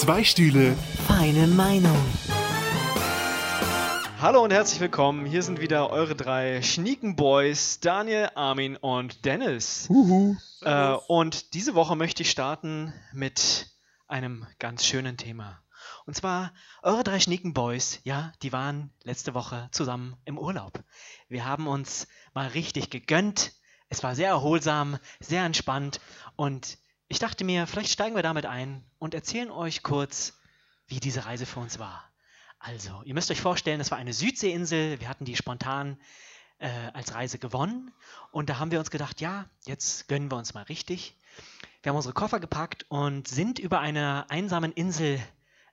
Zwei Stühle. Feine Meinung. Hallo und herzlich willkommen. Hier sind wieder eure drei Schnieken Boys, Daniel, Armin und Dennis. Huhu. Äh, und diese Woche möchte ich starten mit einem ganz schönen Thema. Und zwar, eure drei Schnieken Boys, ja, die waren letzte Woche zusammen im Urlaub. Wir haben uns mal richtig gegönnt. Es war sehr erholsam, sehr entspannt. Und ich dachte mir, vielleicht steigen wir damit ein und erzählen euch kurz, wie diese Reise für uns war. Also, ihr müsst euch vorstellen, es war eine Südseeinsel. Wir hatten die spontan äh, als Reise gewonnen. Und da haben wir uns gedacht, ja, jetzt gönnen wir uns mal richtig. Wir haben unsere Koffer gepackt und sind über eine einsame Insel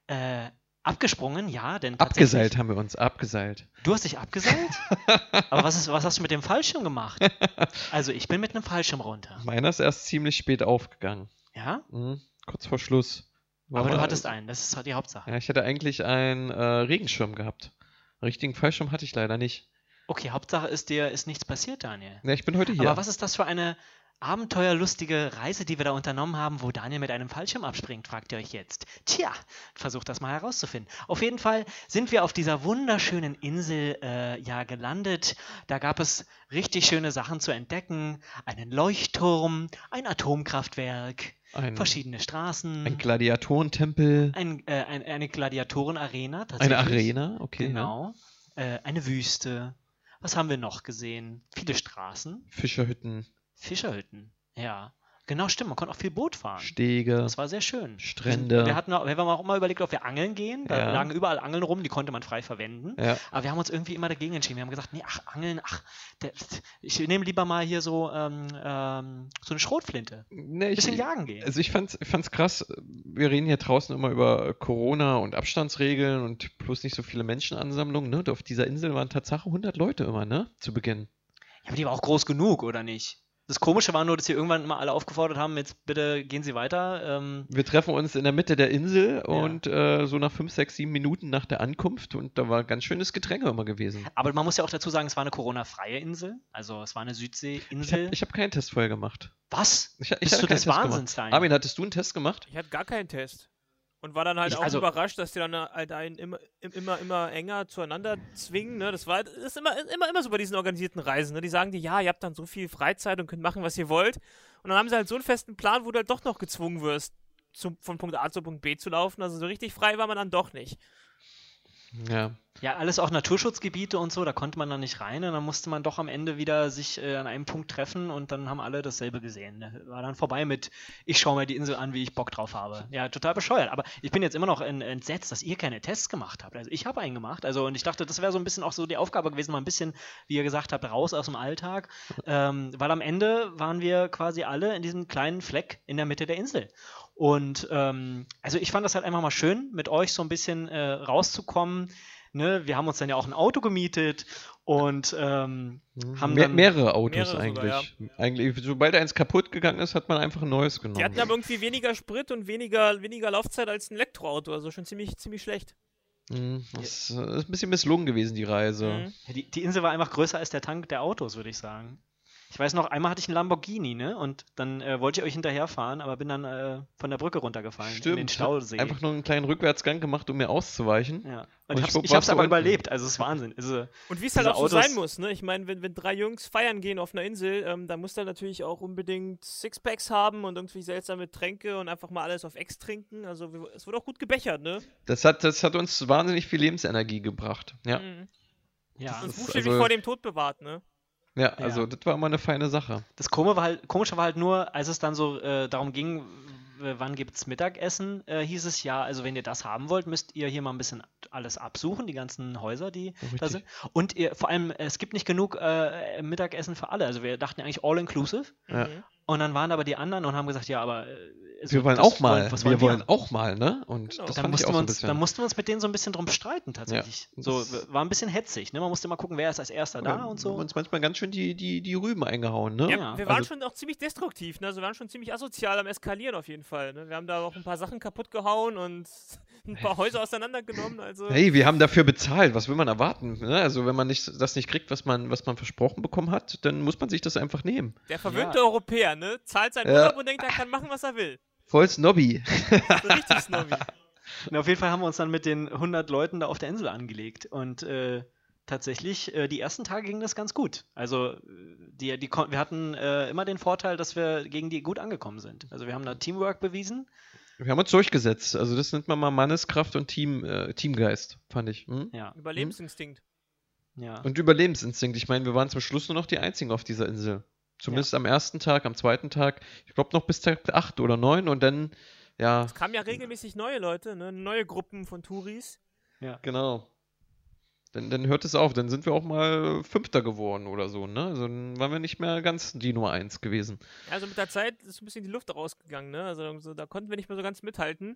äh, abgesprungen. Ja, denn Abgeseilt haben wir uns, abgeseilt. Du hast dich abgeseilt? Aber was, ist, was hast du mit dem Fallschirm gemacht? Also, ich bin mit einem Fallschirm runter. Meiner ist erst ziemlich spät aufgegangen. Ja? Mhm. Kurz vor Schluss. War Aber du hattest einen, das ist die Hauptsache. Ja, ich hatte eigentlich einen äh, Regenschirm gehabt. Einen richtigen Fallschirm hatte ich leider nicht. Okay, Hauptsache ist dir ist nichts passiert, Daniel. Ja, ich bin heute hier. Aber was ist das für eine abenteuerlustige Reise, die wir da unternommen haben, wo Daniel mit einem Fallschirm abspringt, fragt ihr euch jetzt. Tja, versucht das mal herauszufinden. Auf jeden Fall sind wir auf dieser wunderschönen Insel äh, ja gelandet. Da gab es richtig schöne Sachen zu entdecken. Einen Leuchtturm, ein Atomkraftwerk, ein, verschiedene Straßen. ein Gladiatorentempel, ein, äh, ein, eine Gladiatorenarena eine tatsächlich. Arena, okay. Ja. Genau. Äh, eine Wüste. Was haben wir noch gesehen? Viele Straßen. Fischerhütten, Fischerhütten. Ja. Genau, stimmt. Man konnte auch viel Boot fahren. Stege. Das war sehr schön. Strände. Wir hatten wir haben auch mal überlegt, ob wir angeln gehen. Da Ja. lagen überall Angeln rum, die konnte man frei verwenden. Ja. Aber wir haben uns irgendwie immer dagegen entschieden. Wir haben gesagt, nee, ach, Angeln, ach, der, ich nehme lieber mal hier so, ähm, ähm, so eine Schrotflinte. Nee, Ein ich, bisschen jagen gehen. Also ich fand's, ich fand's krass, wir reden hier draußen immer über Corona und Abstandsregeln und plus nicht so viele Menschenansammlungen, ne? Und auf dieser Insel waren Tatsache 100 Leute immer, ne? Zu Beginn. Ja, aber die war auch groß genug, oder nicht? Das Komische war nur, dass sie irgendwann immer alle aufgefordert haben, jetzt bitte gehen Sie weiter. Ähm, Wir treffen uns in der Mitte der Insel und äh, so nach 5, 6, 7 Minuten nach der Ankunft und da war ganz schönes Gedränge immer gewesen. aber man muss ja auch dazu sagen, es war eine Corona-freie Insel. Also es war eine Ich Südseeinsel. habe ich hab keinen Test vorher gemacht. Was? Ich, ich Bist du des. Wahnsinns? Armin, hattest du einen Test gemacht? Ich hatte gar keinen Test. Und war dann halt Ich- auch also- überrascht, dass die dann halt einen immer, im- immer, immer enger zueinander zwingen. Ne? Das war das ist immer, immer, immer so bei diesen organisierten Reisen. Ne? Die sagen dir, ja, ihr habt dann so viel Freizeit und könnt machen, was ihr wollt. Und dann haben sie halt so einen festen Plan, wo du halt doch noch gezwungen wirst, zum, von Punkt A zu Punkt B zu laufen. Also so richtig frei war man dann doch nicht. Ja. Ja, alles auch Naturschutzgebiete und so, da konnte man dann nicht rein und dann musste man doch am Ende wieder sich äh, an einem Punkt treffen und dann haben alle dasselbe gesehen. Ne? War dann vorbei mit, ich schaue mir die Insel an, wie ich Bock drauf habe. Ja, total bescheuert. Aber ich bin jetzt immer noch en- entsetzt, dass ihr keine Tests gemacht habt. Also ich habe einen gemacht. Also und ich dachte, das wäre so ein bisschen auch so die Aufgabe gewesen, mal ein bisschen, wie ihr gesagt habt, raus aus dem Alltag. Ähm, weil am Ende waren wir quasi alle in diesem kleinen Fleck in der Mitte der Insel. Und ähm, also ich fand das halt einfach mal schön, mit euch so ein bisschen äh, rauszukommen. Ne? Wir haben uns dann ja auch ein Auto gemietet und ähm, haben Mehr, dann mehrere Autos Mehrere sogar, eigentlich. eigentlich. Sobald eins kaputt gegangen ist, hat man einfach ein neues genommen. Die hatten aber irgendwie weniger Sprit und weniger, weniger Laufzeit als ein Elektroauto. Also schon ziemlich, ziemlich schlecht. Mhm, Das äh, ist ein bisschen misslungen gewesen, die Reise. Mhm. ja, die, die Insel war einfach größer als der Tank der Autos, würde ich sagen. Ich weiß noch, einmal hatte ich einen Lamborghini, ne? Und dann äh, wollte ich euch hinterherfahren, aber bin dann äh, von der Brücke runtergefallen in den Stimmt. Stausee. Einfach nur einen kleinen Rückwärtsgang gemacht, um mir auszuweichen. ja. Und Und ich hab's, ich hab's aber unten. überlebt, also es ist Wahnsinn. Also, Und wie es halt auch so sein Autos- muss, ne? Ich meine, wenn, wenn drei Jungs feiern gehen auf einer Insel, ähm, da muss dann natürlich auch unbedingt Sixpacks haben und irgendwie seltsame Tränke und einfach mal alles auf Ex trinken. Also wir, es wird auch gut gebechert, ne? Das hat, das hat uns wahnsinnig viel Lebensenergie gebracht. Ja, Mhm. ja. Und ist buchstäblich also- vor dem Tod bewahrt, ne? Ja also Ja. das war immer eine feine Sache. Das Komische war halt, Komische war halt nur, als es dann so äh, darum ging, wann gibt's Mittagessen, äh, hieß es ja, also wenn ihr das haben wollt, müsst ihr hier mal ein bisschen alles absuchen, die ganzen Häuser, die da Richtig. sind. Und ihr, vor allem, es gibt nicht genug äh, Mittagessen für alle. Also wir dachten eigentlich all inclusive. Ja. Und dann waren aber die anderen und haben gesagt, ja, aber äh, also Wir wollen auch mal, was wir wollen haben? auch mal, ne? Und Genau. das dann fand ich mussten, auch wir so uns, bisschen. dann mussten wir uns mit denen so ein bisschen drum streiten, tatsächlich. Ja. So, war ein bisschen hetzig, ne? Man musste mal gucken, wer ist als erster da wir und so. haben uns manchmal ganz schön die, die, die Rüben eingehauen, ne? Ja, Ja, wir waren also- schon auch ziemlich destruktiv, ne? Also wir waren schon ziemlich asozial am Eskalieren auf jeden Fall. Ne? Wir haben da auch ein paar Sachen kaputt gehauen und ein paar Häuser auseinandergenommen. Also Hey, wir haben dafür bezahlt. Was will man erwarten? Ne? Also wenn man nicht, das nicht kriegt, was man, was man versprochen bekommen hat, dann muss man sich das einfach nehmen. der verwöhnte Ja. Europäer, ne? Zahlt seinen Ja. Urlaub und denkt, er kann machen, was er will. Voll Snobby. So richtig snobby. Und auf jeden Fall haben wir uns dann mit den 100 Leuten da auf der Insel angelegt. Und äh, tatsächlich, äh, die ersten Tage ging das ganz gut. Also äh, die, die, kon- wir hatten äh, immer den Vorteil, dass wir gegen die gut angekommen sind. Also wir haben da Teamwork bewiesen. Wir haben uns durchgesetzt. Also das nennt man mal Manneskraft und Team, äh, Teamgeist, fand ich. Hm? Ja, Überlebensinstinkt. ja. Und Überlebensinstinkt. Ich meine, wir waren zum Schluss nur noch die Einzigen auf dieser Insel. Zumindest am ersten Tag, am zweiten Tag. Ich glaube noch bis Tag 8 oder 9 und dann, ja, Es kamen ja regelmäßig neue Leute, ne? neue Gruppen von Touris. genau. Dann, dann hört es auf. Dann sind wir auch mal Fünfter geworden oder so, ne? Also dann waren wir nicht mehr ganz die Nummer 1 gewesen. Also mit der Zeit ist ein bisschen die Luft rausgegangen, ne? Also so, da konnten wir nicht mehr so ganz mithalten.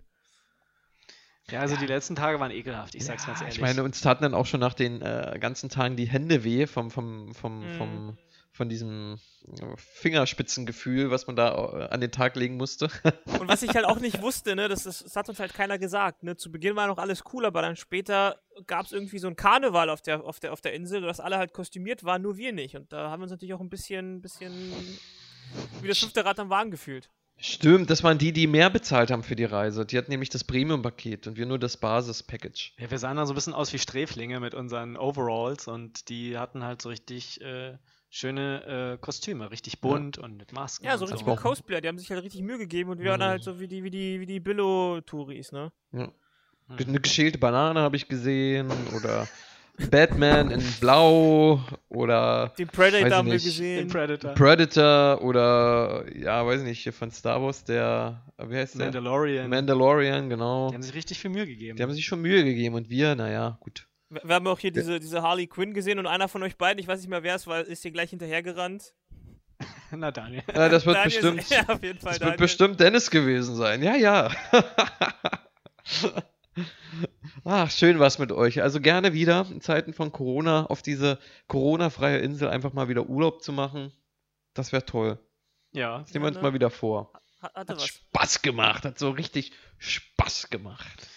ja, also die letzten Tage waren ekelhaft, ich sag's Ja, ganz ehrlich. Ich meine, uns taten dann auch schon nach den äh, ganzen Tagen die Hände weh vom, vom, vom, Mhm. vom, von diesem äh, Fingerspitzengefühl, was man da äh, an den Tag legen musste. Und was ich halt auch nicht wusste, ne, das, das, das hat uns halt keiner gesagt. Ne? Zu Beginn war noch alles cool, aber dann später gab es irgendwie so ein Karneval auf der, auf, der, auf der Insel, dass alle halt kostümiert waren, nur wir nicht. Und da haben wir uns natürlich auch ein bisschen, bisschen wie das fünfte Rad am Wagen gefühlt. Stimmt, das waren die, die mehr bezahlt haben für die Reise. Die hatten nämlich das Premium-Paket und wir nur das Basis-Package. Ja, wir sahen dann so ein bisschen aus wie Sträflinge mit unseren Overalls und die hatten halt so richtig äh, schöne äh, Kostüme, richtig bunt und mit Masken. Ja, so richtige auch. Cosplayer, die haben sich halt richtig Mühe gegeben und wir waren Mhm. halt so wie die, wie die, wie die Billo-Touris, ne? Ja. Hm. Eine geschälte Banane habe ich gesehen oder Batman in Blau oder Den Predator haben wir nicht. Den gesehen. Predator. Predator oder, ja, weiß ich nicht, hier von Star Wars, der, wie heißt der? Mandalorian. Mandalorian, genau. die haben sich richtig viel Mühe gegeben. Die haben sich schon Mühe gegeben und wir, naja, gut. Wir wir haben auch hier diese, diese Harley Quinn gesehen und einer von euch beiden, ich weiß nicht mehr wer es war, ist hier gleich hinterhergerannt. Na Daniel. Ja, das wird Daniel ist- bestimmt, Ja, auf jeden Fall. das Daniel. wird bestimmt Dennis gewesen sein. Ja, ja. Ach, schön was mit euch. Also gerne wieder in Zeiten von Corona auf diese Corona-freie Insel einfach mal wieder Urlaub zu machen. Das wäre toll. Ja. Das nehmen wir uns mal wieder vor. Hat, Hat was. Spaß gemacht, hat so richtig Spaß gemacht.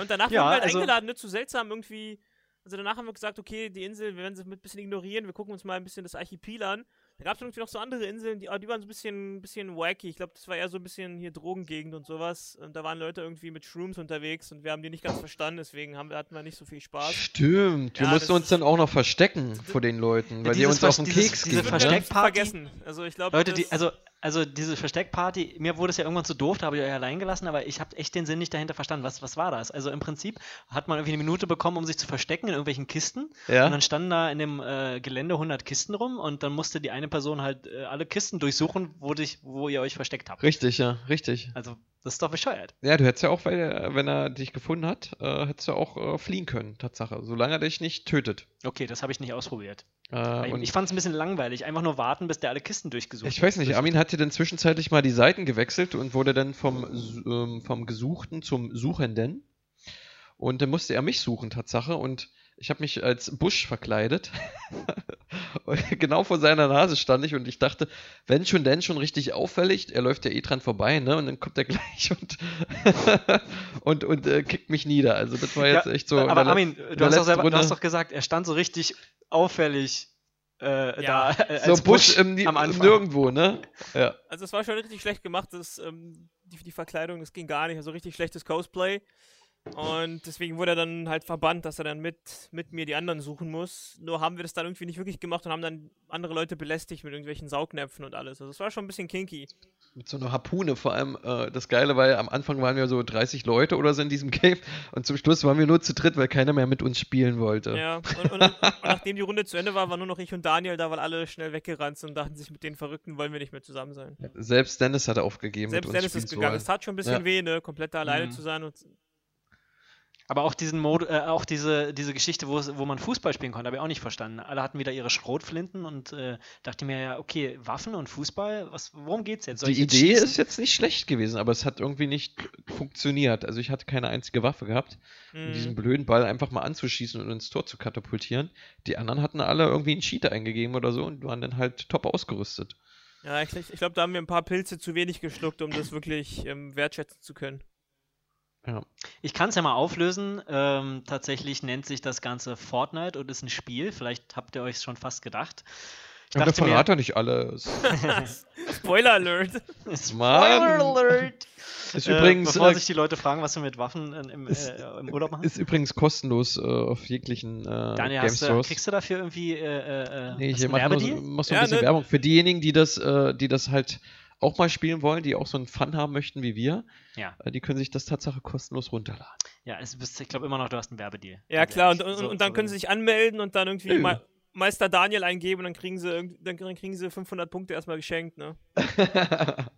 Und danach Ja, wurden wir halt also- eingeladen, ne, zu seltsam irgendwie. Also danach haben wir gesagt, okay, die Insel, wir werden sie mit ein bisschen ignorieren, wir gucken uns mal ein bisschen das Archipel an. Da gab es irgendwie noch so andere Inseln, die, die waren so ein bisschen, bisschen wacky. Ich glaube, das war eher so ein bisschen hier Drogengegend und sowas. Und da waren Leute irgendwie mit Shrooms unterwegs und wir haben die nicht ganz verstanden, deswegen haben wir, hatten wir nicht so viel Spaß. Stimmt, wir Ja, mussten das- uns dann auch noch verstecken vor den Leuten, weil die uns auf den dieses- Keks diese Das gingen. irgendwie Versteckparty- vergessen. Also ich glaube, Leute, die, also, also diese Versteckparty, mir wurde es ja irgendwann zu doof, da habe ich euch allein gelassen, aber ich habe echt den Sinn nicht dahinter verstanden. Was, was war das? Also im Prinzip hat man irgendwie eine Minute bekommen, um sich zu verstecken in irgendwelchen Kisten. Und Ja? dann standen da in dem äh, Gelände 100 Kisten rum und dann musste die eine Person halt äh, alle Kisten durchsuchen, wo, dich, wo ihr euch versteckt habt. Richtig, ja, richtig. Also, das ist doch bescheuert. Ja, du hättest ja auch, er, wenn er dich gefunden hat, äh, hättest du auch äh, fliehen können, Tatsache. Solange er dich nicht tötet. Okay, das habe ich nicht ausprobiert. Äh, ich fand es ein bisschen langweilig. Einfach nur warten, bis der alle Kisten durchgesucht ich weiß nicht, Armin hatte dann zwischenzeitlich mal die Seiten gewechselt und wurde dann vom, ähm, vom Gesuchten zum Suchenden. Und dann musste er mich suchen, Tatsache. Und ich habe mich als Busch verkleidet. genau vor seiner Nase stand ich und ich dachte, wenn schon, denn schon richtig auffällig. Er läuft ja eh dran vorbei, ne? Und dann kommt er gleich und, und, und äh, kickt mich nieder. Also das war jetzt Ja, echt so. in aber Armin, in du hast, selber, du hast doch gesagt, er stand so richtig auffällig äh, Ja. da. Äh, so als Busch im, am Anfang. Nirgendwo, ne? Ja. Also es war schon richtig schlecht gemacht, das, ähm, die, die Verkleidung, das ging gar nicht. Also richtig schlechtes Cosplay. Und deswegen wurde er dann halt verbannt, dass er dann mit, mit mir die anderen suchen muss. Nur haben wir das dann irgendwie nicht wirklich gemacht und haben dann andere Leute belästigt mit irgendwelchen Saugnäpfen und alles. Also es war schon ein bisschen kinky. Mit so einer Harpune vor allem. Äh, das Geile war ja, am Anfang waren wir so 30 Leute oder so in diesem Game und zum Schluss waren wir nur zu dritt, weil keiner mehr mit uns spielen wollte. Ja, und, und, und nachdem die Runde zu Ende war, waren nur noch ich und Daniel da, weil alle schnell weggerannt sind und dachten sich, mit den Verrückten wollen wir nicht mehr zusammen sein. Selbst Dennis hatte aufgegeben, Selbst mit uns Dennis ist gegangen. Es tat schon ein bisschen Ja. weh, ne, komplett da alleine Mhm. zu sein. Und Aber auch diesen Mod, äh, auch diese, diese Geschichte, wo, wo man Fußball spielen konnte, habe ich auch nicht verstanden. Alle hatten wieder ihre Schrotflinten und äh, dachte mir ja, okay, Waffen und Fußball, was, worum geht's jetzt? Soll Die jetzt Idee schießen? ist jetzt nicht schlecht gewesen, aber es hat irgendwie nicht funktioniert. Also ich hatte keine einzige Waffe gehabt. Und Mhm. diesen blöden Ball einfach mal anzuschießen und ins Tor zu katapultieren. Die anderen hatten alle irgendwie einen Cheat eingegeben oder so und waren dann halt top ausgerüstet. Ja, ich, ich glaube, da haben wir ein paar Pilze zu wenig geschluckt, um das wirklich ähm, wertschätzen zu können. Ja. Ich kann es ja mal auflösen. Ähm, tatsächlich nennt sich das Ganze Fortnite und ist ein Spiel. Vielleicht habt ihr euch schon fast gedacht. Ich Aber dachte mir, verrat doch nicht alles. Spoiler Alert! Spoiler. Alert! Ist Äh, übrigens, bevor äh, sich die Leute fragen, was wir mit Waffen äh, im, Ist- äh, im Urlaub machen. Ist übrigens kostenlos äh, auf jeglichen äh, Daniel, Game hast du, Stores. kriegst du dafür irgendwie äh, äh, Nee, ich einen nur mach so ein Ja, bisschen ne? Werbung. Für diejenigen, die das, äh, die das halt auch mal spielen wollen, die auch so einen Fun haben möchten wie wir, Ja. äh, die können sich das Tatsache kostenlos runterladen. Ja, es bist, ich glaube immer noch, du hast einen Werbedeal. Ja, Ganz klar, und, und, So- und dann so- können sie sich anmelden und dann irgendwie Nö. Me Meister Daniel eingeben und dann kriegen sie, irgend- dann kriegen sie 500 Punkte erstmal geschenkt, ne?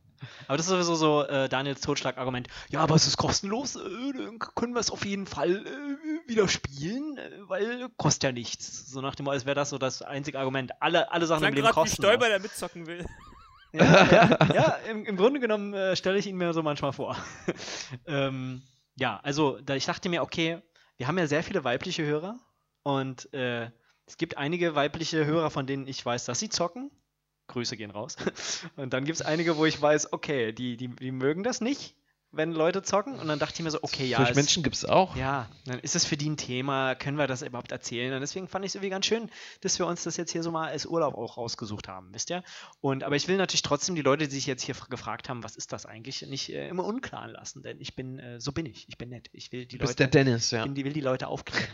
Aber das ist sowieso so äh, Daniels Totschlagargument. Ja, aber es ist kostenlos, äh, dann können wir es auf jeden Fall äh, wieder spielen, äh, weil kostet ja nichts. So nach dem, als wäre das so das einzige Argument. Alle, alle Sachen Klang im Leben gerade wie kosten. Stoiber, der mitzocken will. Ja, ja, im, im Grunde genommen äh, stelle ich ihn mir so manchmal vor. ähm, ja, also da, ich dachte mir, okay, wir haben ja sehr viele weibliche Hörer und äh, es gibt einige weibliche Hörer, von denen ich weiß, dass sie zocken. Grüße gehen raus. Und dann gibt es einige, wo ich weiß, okay, die, die, die mögen das nicht, wenn Leute zocken. Und dann dachte ich mir so, okay, ja, Solche Menschen gibt es auch. ja, dann ist es für die ein Thema, können wir das überhaupt erzählen? Und deswegen fand ich es irgendwie ganz schön, dass wir uns das jetzt hier so mal als Urlaub auch rausgesucht haben, wisst ihr? Und aber ich will natürlich trotzdem die Leute, die sich jetzt hier gefragt haben, was ist das eigentlich, nicht äh, immer unklaren lassen, denn ich bin, äh, so bin ich, ich bin nett. Ich will die Du bist Leute der Dennis, ja. bin, die will die Leute aufklären.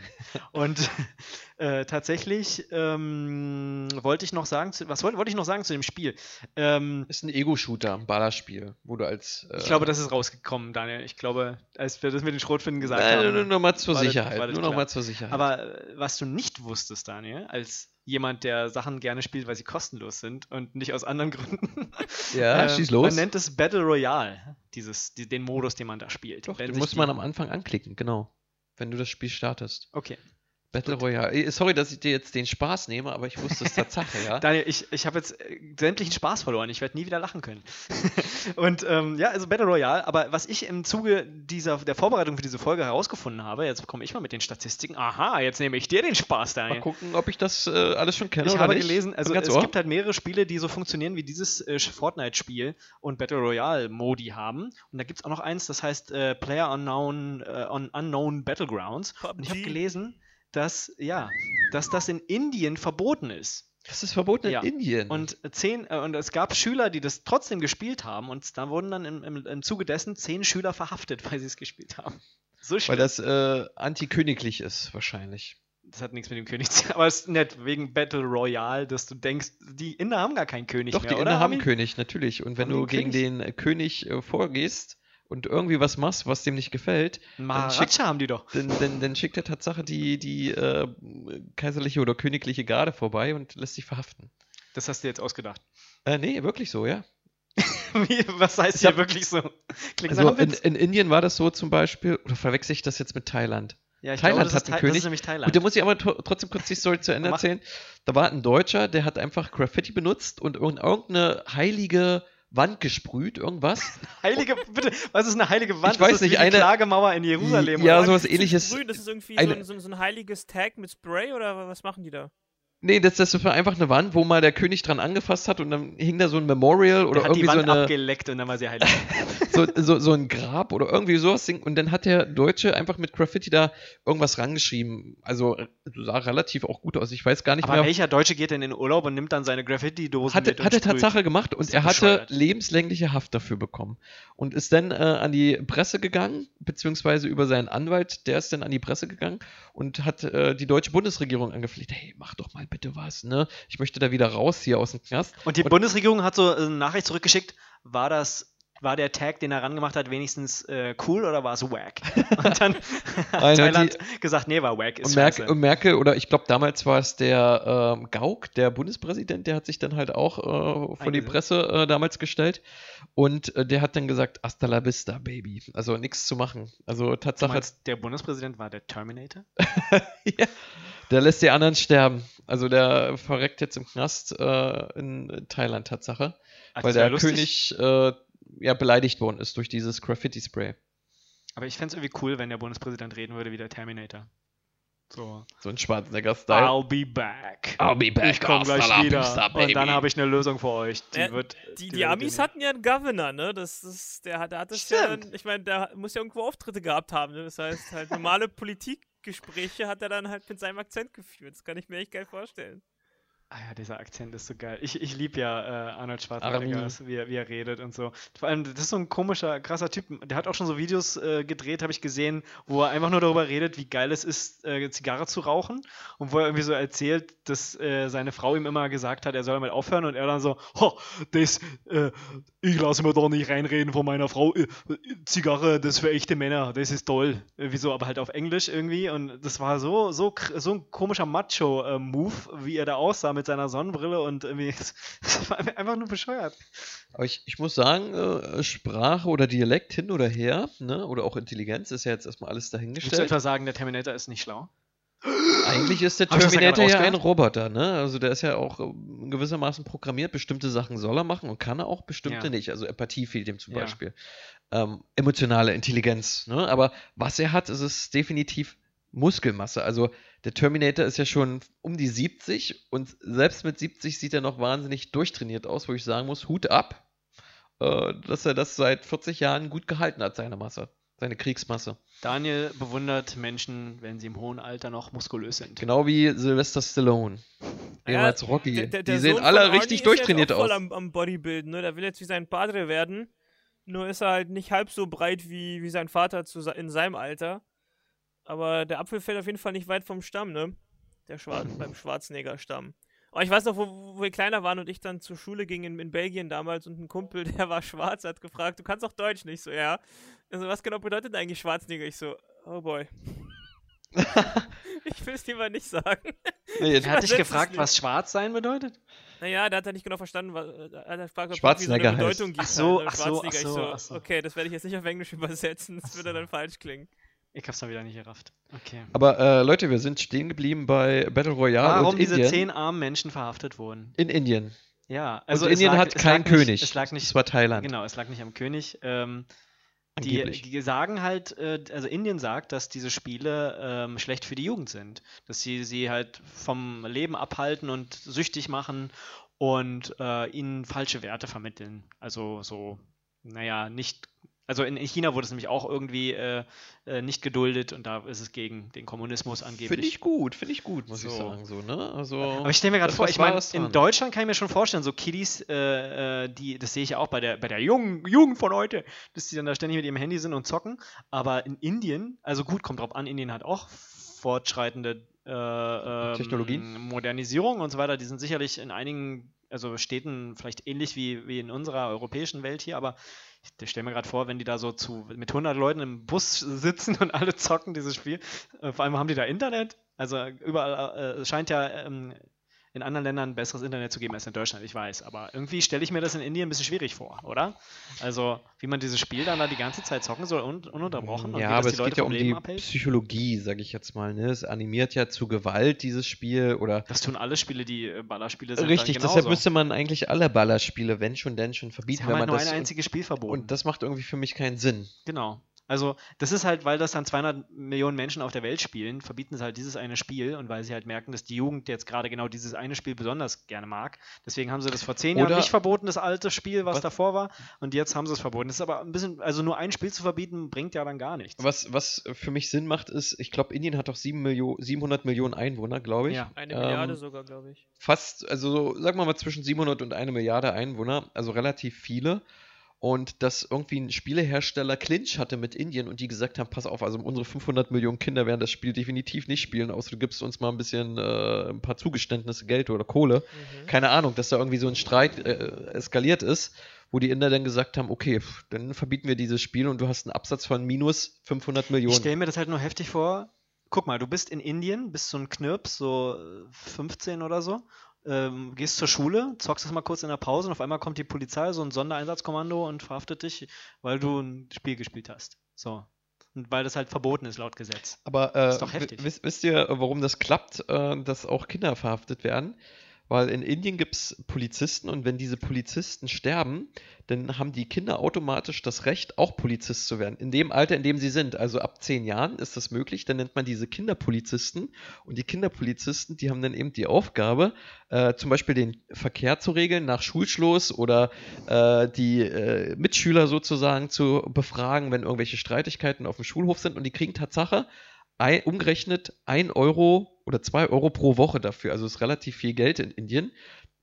Und äh, tatsächlich ähm, wollte ich noch sagen, zu, was wollte, wollte ich noch sagen zu dem Spiel? Ähm, Ist ein Ego-Shooter, ein Ballerspiel, wo du als. Äh, ich glaube, das ist rausgekommen, Daniel. Ich glaube, als wir das mit den Schrotfinden gesagt Nein, haben. nur, noch mal zur das- Sicherheit. war das nur noch klar. mal zur Sicherheit. Aber äh, was du nicht wusstest, Daniel, als jemand, der Sachen gerne spielt, weil sie kostenlos sind und nicht aus anderen Gründen. ja, äh, schieß los. Man nennt es Battle Royale, dieses, die, den Modus, den man da spielt. Doch, den muss man am Anfang anklicken, genau. Wenn du das Spiel startest. Okay. Battle. Royale. Eh, Sorry, dass ich dir jetzt den Spaß nehme, aber ich wusste es Tatsache, ja. Daniel, ich, ich habe jetzt äh, sämtlichen Spaß verloren. Ich werde nie wieder lachen können. und ähm, ja, also Battle Royale. Aber was ich im Zuge dieser, der Vorbereitung für diese Folge herausgefunden habe, jetzt komme ich mal mit den Statistiken. Aha, jetzt nehme ich dir den Spaß, Mal Daniel. gucken, ob ich das äh, alles schon kenne Ich oder habe nicht. gelesen, also es ohr. gibt halt mehrere Spiele, die so funktionieren wie dieses äh, Fortnite-Spiel und Battle Royale-Modi haben. Und da gibt es auch noch eins, das heißt äh, Player Unknown, äh, on Unknown Battlegrounds. Und ich habe gelesen, dass, ja, dass das in Indien verboten ist. Das ist verboten in Ja. Indien. Und zehn, äh, und es gab Schüler, die das trotzdem gespielt haben und da wurden dann im, im, im Zuge dessen zehn Schüler verhaftet, weil sie es gespielt haben. So weil schlimm. das äh, antiköniglich ist, wahrscheinlich. Das hat nichts mit dem König zu tun. Aber es ist nett, wegen Battle Royale, dass du denkst, die Inder haben gar keinen König Doch, mehr, die oder? Inder haben Armin? König, natürlich. Und wenn Haben du gegen den äh, König äh, vorgehst und irgendwie was machst, was dem nicht gefällt, Einen Dann Maharaja schick- haben die doch. dann, dann, dann schickt er Tatsache die, die äh, kaiserliche oder königliche Garde vorbei und lässt sich verhaften. Das hast du jetzt ausgedacht. Äh, nee, wirklich so, ja. Wie, was heißt hab- wirklich so? Klingt Also in, in Indien war das so zum Beispiel, oder verwechsel ich das jetzt mit Thailand? ja, ich Thailand glaube, das hat ist, einen das König. ist nämlich Thailand. Gut, da muss ich aber tro- trotzdem kurz die Story zu Ende erzählen. Da war ein Deutscher, der hat einfach Graffiti benutzt und irgend- irgendeine heilige Wand gesprüht, irgendwas. heilige, bitte, was ist eine heilige Wand? Ich weiß ist das nicht, wie eine- die Klagemauer in Jerusalem. Ja, oder? sowas ähnliches. Grün, das ist irgendwie ein, so, ein, so ein heiliges Tag mit Spray oder was machen die da? Nee, das, das war einfach eine Wand, wo mal der König dran angefasst hat und dann hing da so ein Memorial oder Der hat die irgendwie so Wand eine. abgeleckt und dann war sie heilig. so, so, so ein Grab oder irgendwie sowas. Und dann hat der Deutsche einfach mit Graffiti da irgendwas rangeschrieben. Also sah relativ auch gut aus. Ich weiß gar nicht Aber mehr. welcher Deutsche geht denn in den Urlaub und nimmt dann seine Graffiti-Dosen Hat, mit hat er? Tatsache gemacht und er doch hatte bescheuert. lebenslängliche Haft dafür bekommen. Und ist dann äh, an die Presse gegangen, beziehungsweise über seinen Anwalt, der ist dann an die Presse gegangen und hat äh, die deutsche Bundesregierung angefleht, hey, mach doch mal bitte was, ne? Ich möchte da wieder raus hier aus dem Knast. Und die Und- Bundesregierung hat so eine Nachricht zurückgeschickt, war das, war der Tag, den er rangemacht hat, wenigstens äh, cool oder war es wack? Und dann hat Thailand gesagt, nee, war wack, ist Und Merkel, und Merkel, oder ich glaube, damals war es der ähm, Gauck, der Bundespräsident, der hat sich dann halt auch äh, vor die. Presse äh, damals gestellt. Und äh, der hat dann gesagt, hasta la vista, Baby. Also nichts zu machen. Also Du Tatsache, meinst, der Bundespräsident war der Terminator? ja, der lässt die anderen sterben. Also der verreckt jetzt im Knast äh, in Thailand, Tatsache. Ach, weil das der lustig. König äh, ja beleidigt worden ist durch dieses Graffiti-Spray. Aber ich fände es irgendwie cool, wenn der Bundespräsident reden würde wie der Terminator. So. So ein Schwarzenegger-Style. I'll be back. I'll be back, Ich komme gleich la wieder. vista, und dann habe ich eine Lösung für euch. Die Ja, wird. Die, die werdet ihr Amis hatten ja einen Governor, ne? Das ist, der, hat- der hat das ja, Stimmt. ich meine, der muss ja irgendwo Auftritte gehabt haben, ne? Das heißt, halt normale Politikgespräche hat er dann halt mit seinem Akzent geführt. Das kann ich mir echt geil vorstellen. Ah ja, dieser Akzent ist so geil. Ich, ich liebe ja äh, Arnold. Schwarzenegger, wie, er- wie er redet und so. Vor allem, das ist so ein komischer, krasser Typ. Der hat auch schon so Videos äh, gedreht, habe ich gesehen, wo er einfach nur darüber redet, wie geil es ist, äh, Zigarre zu rauchen. Und wo er irgendwie so erzählt, dass äh, seine Frau ihm immer gesagt hat, er soll damit aufhören. Und er dann so, ho, das, äh, ich lasse mir doch nicht reinreden von meiner Frau. Äh, Zigarre, das für echte Männer, das ist toll. Wieso, aber halt auf Englisch irgendwie. Und das war so, so, so ein komischer Macho-Move, wie er da aussah mit seiner Sonnenbrille und irgendwie, das war einfach nur bescheuert. Aber ich, ich muss sagen, äh, Sprache oder Dialekt hin oder her, ne, oder auch Intelligenz ist ja jetzt erstmal alles Willst du dahingestellt. etwa sagen, der Terminator ist nicht schlau? Eigentlich ist der ich Terminator ja ein? Roboter, ne? Also der ist ja auch ähm, gewissermaßen programmiert. Bestimmte Sachen soll er machen und kann er auch, bestimmte Ja. nicht. Also Empathie fehlt ihm zum Ja. Beispiel. Ähm, emotionale Intelligenz, ne? Aber was er hat, ist es definitiv Muskelmasse. Also der Terminator ist ja schon um die 70 und selbst mit 70 sieht er noch wahnsinnig durchtrainiert aus, wo ich sagen muss, Hut ab, äh, dass er das seit 40 Jahren gut gehalten hat, seine Masse, seine Kriegsmasse. Daniel bewundert Menschen, wenn sie im hohen Alter noch muskulös sind. Genau wie Sylvester Stallone. Ehemals Rocky. der- der- der die sehen Sohn alle Arnie richtig ist durchtrainiert auch voll aus. Am, am Bodybuilden, ne? Der will jetzt wie sein Padre werden. Nur ist er halt nicht halb so breit wie, wie sein Vater zu, in seinem Alter. Aber der Apfel fällt auf jeden Fall nicht weit vom Stamm, ne? Der Schwar beim Schwarzenegger-Stamm. Aber ich weiß noch, wo, wo wir kleiner waren und ich dann zur Schule ging in, in Belgien damals und ein Kumpel, der war schwarz, hat gefragt, du kannst auch Deutsch nicht, so, ja. Also, was genau bedeutet eigentlich Schwarzenegger? Ich so, oh boy. ich will es lieber nicht sagen. Nee, jetzt- Er hat dich gefragt, was schwarz sein bedeutet? Naja, der hat ja nicht genau verstanden, was, äh, er hat gefragt, ob es Schwarzenegger so eine heißt. Bedeutung gibt. Ach so, halt, ach so, ach so, ach so. okay, das werde ich jetzt nicht auf Englisch übersetzen, das würde dann falsch klingen. Ich hab's dann wieder nicht gerafft. Okay. Aber äh, Leute, wir sind stehen geblieben bei Battle Royale Warum und diese Indien. zehn armen Menschen verhaftet wurden? In Indien. Ja, Also es Indien lag- hat keinen nicht- König. Es lag nicht, Es war Thailand. genau, es lag nicht am König. Ähm, die, die sagen halt, äh, also Indien sagt, dass diese Spiele ähm, schlecht für die Jugend sind. Dass sie sie halt vom Leben abhalten und süchtig machen und äh, ihnen falsche Werte vermitteln. Also so, naja, nicht. Also in, in China wurde es nämlich auch irgendwie äh, äh, nicht geduldet und da ist es gegen den Kommunismus angeblich. Finde ich gut, finde ich gut, muss ich So. sagen. So, ne? also, Aber ich stelle mir gerade vor, ich meine, in. Deutschland kann ich mir schon vorstellen, so Kiddies, äh, äh, die, das sehe ich ja auch bei der, bei der jungen Jugend von heute, dass die dann da ständig mit ihrem Handy sind und zocken. Aber in Indien, also gut, kommt drauf an, Indien hat auch fortschreitende äh, ähm, Technologien? Modernisierung und so weiter. Die sind sicherlich in einigen, also Städten vielleicht ähnlich wie, wie in unserer europäischen Welt hier, aber ich stelle mir gerade vor, wenn die da so zu, mit 100 Leuten im Bus sitzen und alle zocken dieses Spiel. Äh, vor allem haben die da Internet. Also überall, äh, scheint ja ähm, in anderen Ländern besseres Internet zu geben als in Deutschland, ich weiß. Aber irgendwie stelle ich mir das in Indien ein bisschen schwierig vor, oder? Also, wie man dieses Spiel dann da die ganze Zeit zocken soll, un ununterbrochen. und wie Ja, das aber es Leute geht ja um Leben die abhält. Psychologie, sage ich jetzt mal. Ne? Es animiert ja zu Gewalt, dieses Spiel. Oder Das tun alle Spiele, die äh, Ballerspiele sind. Richtig, deshalb müsste man eigentlich alle Ballerspiele, wenn schon, denn schon Sie verbieten, haben wenn halt nur das. ein einziges Spiel verboten. und das macht irgendwie für mich keinen Sinn. Genau. Also, das ist halt, weil das dann 200 Millionen Menschen auf der Welt spielen, verbieten sie halt dieses eine Spiel und weil sie halt merken, dass die Jugend jetzt gerade genau dieses eine Spiel besonders gerne mag. Deswegen haben sie das vor zehn Jahren nicht verboten, das alte Spiel, was, Was- davor war, und jetzt haben sie es verboten. Das ist aber ein bisschen, also nur ein Spiel zu verbieten, bringt ja dann gar nichts. Was, was für mich Sinn macht, ist, ich glaube, Indien hat doch 7 Millio 700 Millionen Einwohner, glaube ich. Ja. Eine Ähm, Milliarde sogar, glaube ich. fast, also so, sagen wir mal zwischen 700 und eine Milliarde Einwohner, also relativ viele. Und dass irgendwie ein Spielehersteller Clinch hatte mit Indien und die gesagt haben, pass auf, also unsere 500 Millionen Kinder werden das Spiel definitiv nicht spielen, außer du gibst uns mal ein bisschen, äh, ein paar Zugeständnisse, Geld oder Kohle. Mhm. Keine Ahnung, dass da irgendwie so ein Streit äh, eskaliert ist, wo die Inder dann gesagt haben, okay, pff, dann verbieten wir dieses Spiel und du hast einen Absatz von minus 500 Ich Millionen. stelle mir das halt nur heftig vor. Guck mal, du bist in Indien, bist so ein Knirps, so äh, 15 oder so, ähm, gehst zur Schule, zockst das mal kurz in der Pause und auf einmal kommt die Polizei, so ein Sondereinsatzkommando und verhaftet dich, weil du ein Spiel gespielt hast. So. Und weil das halt verboten ist laut Gesetz. Aber äh, Ist doch heftig. wi- Wisst, wisst ihr, warum das klappt, äh, dass auch Kinder verhaftet werden? Weil in Indien gibt es Polizisten und wenn diese Polizisten sterben, dann haben die Kinder automatisch das Recht, auch Polizist zu werden. In dem Alter, in dem sie sind. Also ab zehn Jahren ist das möglich. Dann nennt man diese Kinderpolizisten. Und die Kinderpolizisten, die haben dann eben die Aufgabe, äh, zum Beispiel den Verkehr zu regeln nach Schulschluss oder äh, die äh, Mitschüler sozusagen zu befragen, wenn irgendwelche Streitigkeiten auf dem Schulhof sind. Und die kriegen Tatsache ein, umgerechnet 1 Euro oder 2 Euro pro Woche dafür. Also ist relativ viel Geld in Indien.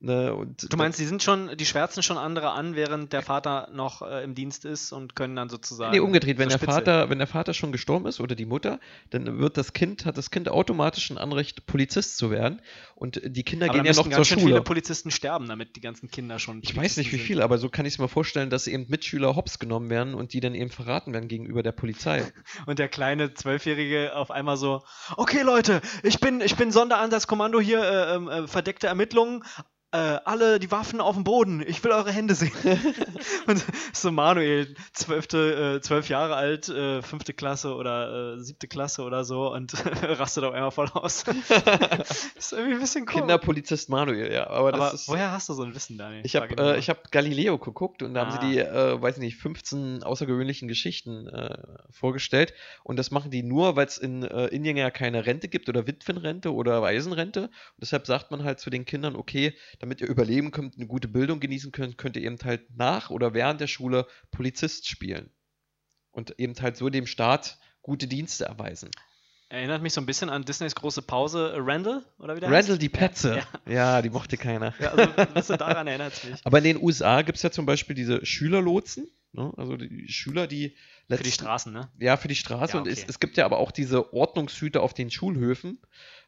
Ne, und Du meinst, die sind schon, die schwärzen schon andere an, während der Vater noch äh, im Dienst ist und können dann sozusagen. Nee, umgedreht, wenn der Vater, wenn der Vater schon gestorben ist oder die Mutter, dann wird das Kind, hat das Kind automatisch ein Anrecht, Polizist zu werden. Und die Kinder Aber gehen ja noch müssten zur ganz schön viele Schule. Polizisten sterben, damit die ganzen Kinder schon. Ich weiß nicht wie Polizisten viel, aber so kann ich es mir vorstellen, dass eben Mitschüler hops genommen werden und die dann eben verraten werden gegenüber der Polizei. Und der kleine Zwölfjährige auf einmal so: Okay, Leute, ich bin, ich bin Sonderansatzkommando hier, äh, ähm, äh, verdeckte Ermittlungen. Äh, alle die Waffen auf dem Boden, ich will eure Hände sehen. und so Manuel, zwölfte, äh, zwölf Jahre alt, äh, fünfte Klasse oder äh, siebte Klasse oder so und rastet auf einmal voll aus. ist irgendwie ein bisschen cool. Kinderpolizist Manuel, ja. Aber, Aber ist. woher hast du so ein Wissen, Daniel? Ich habe äh, ich hab Galileo geguckt und da haben Ah. sie die, äh, weiß ich nicht, 15 außergewöhnlichen Geschichten äh, vorgestellt. Und das machen die nur, weil es in Indien ja keine Rente gibt oder Witwenrente oder Waisenrente. Und deshalb sagt man halt zu den Kindern, okay, damit ihr überleben könnt, eine gute Bildung genießen könnt, könnt ihr eben halt nach oder während der Schule Polizist spielen. Und eben halt so dem Staat gute Dienste erweisen. Erinnert mich so ein bisschen an Disneys große Pause, äh, Randall, oder wie der Randall heißt? die Petze. Ja. Ja, die mochte keiner. Ja, also ein bisschen daran erinnert es mich. Aber in den USA gibt es ja zum Beispiel diese Schülerlotsen, ne? also die Schüler, die Für die letzten- Straßen, ne? Ja, für die Straße. Ja, Und es, okay. es gibt ja aber auch diese Ordnungshüter auf den Schulhöfen,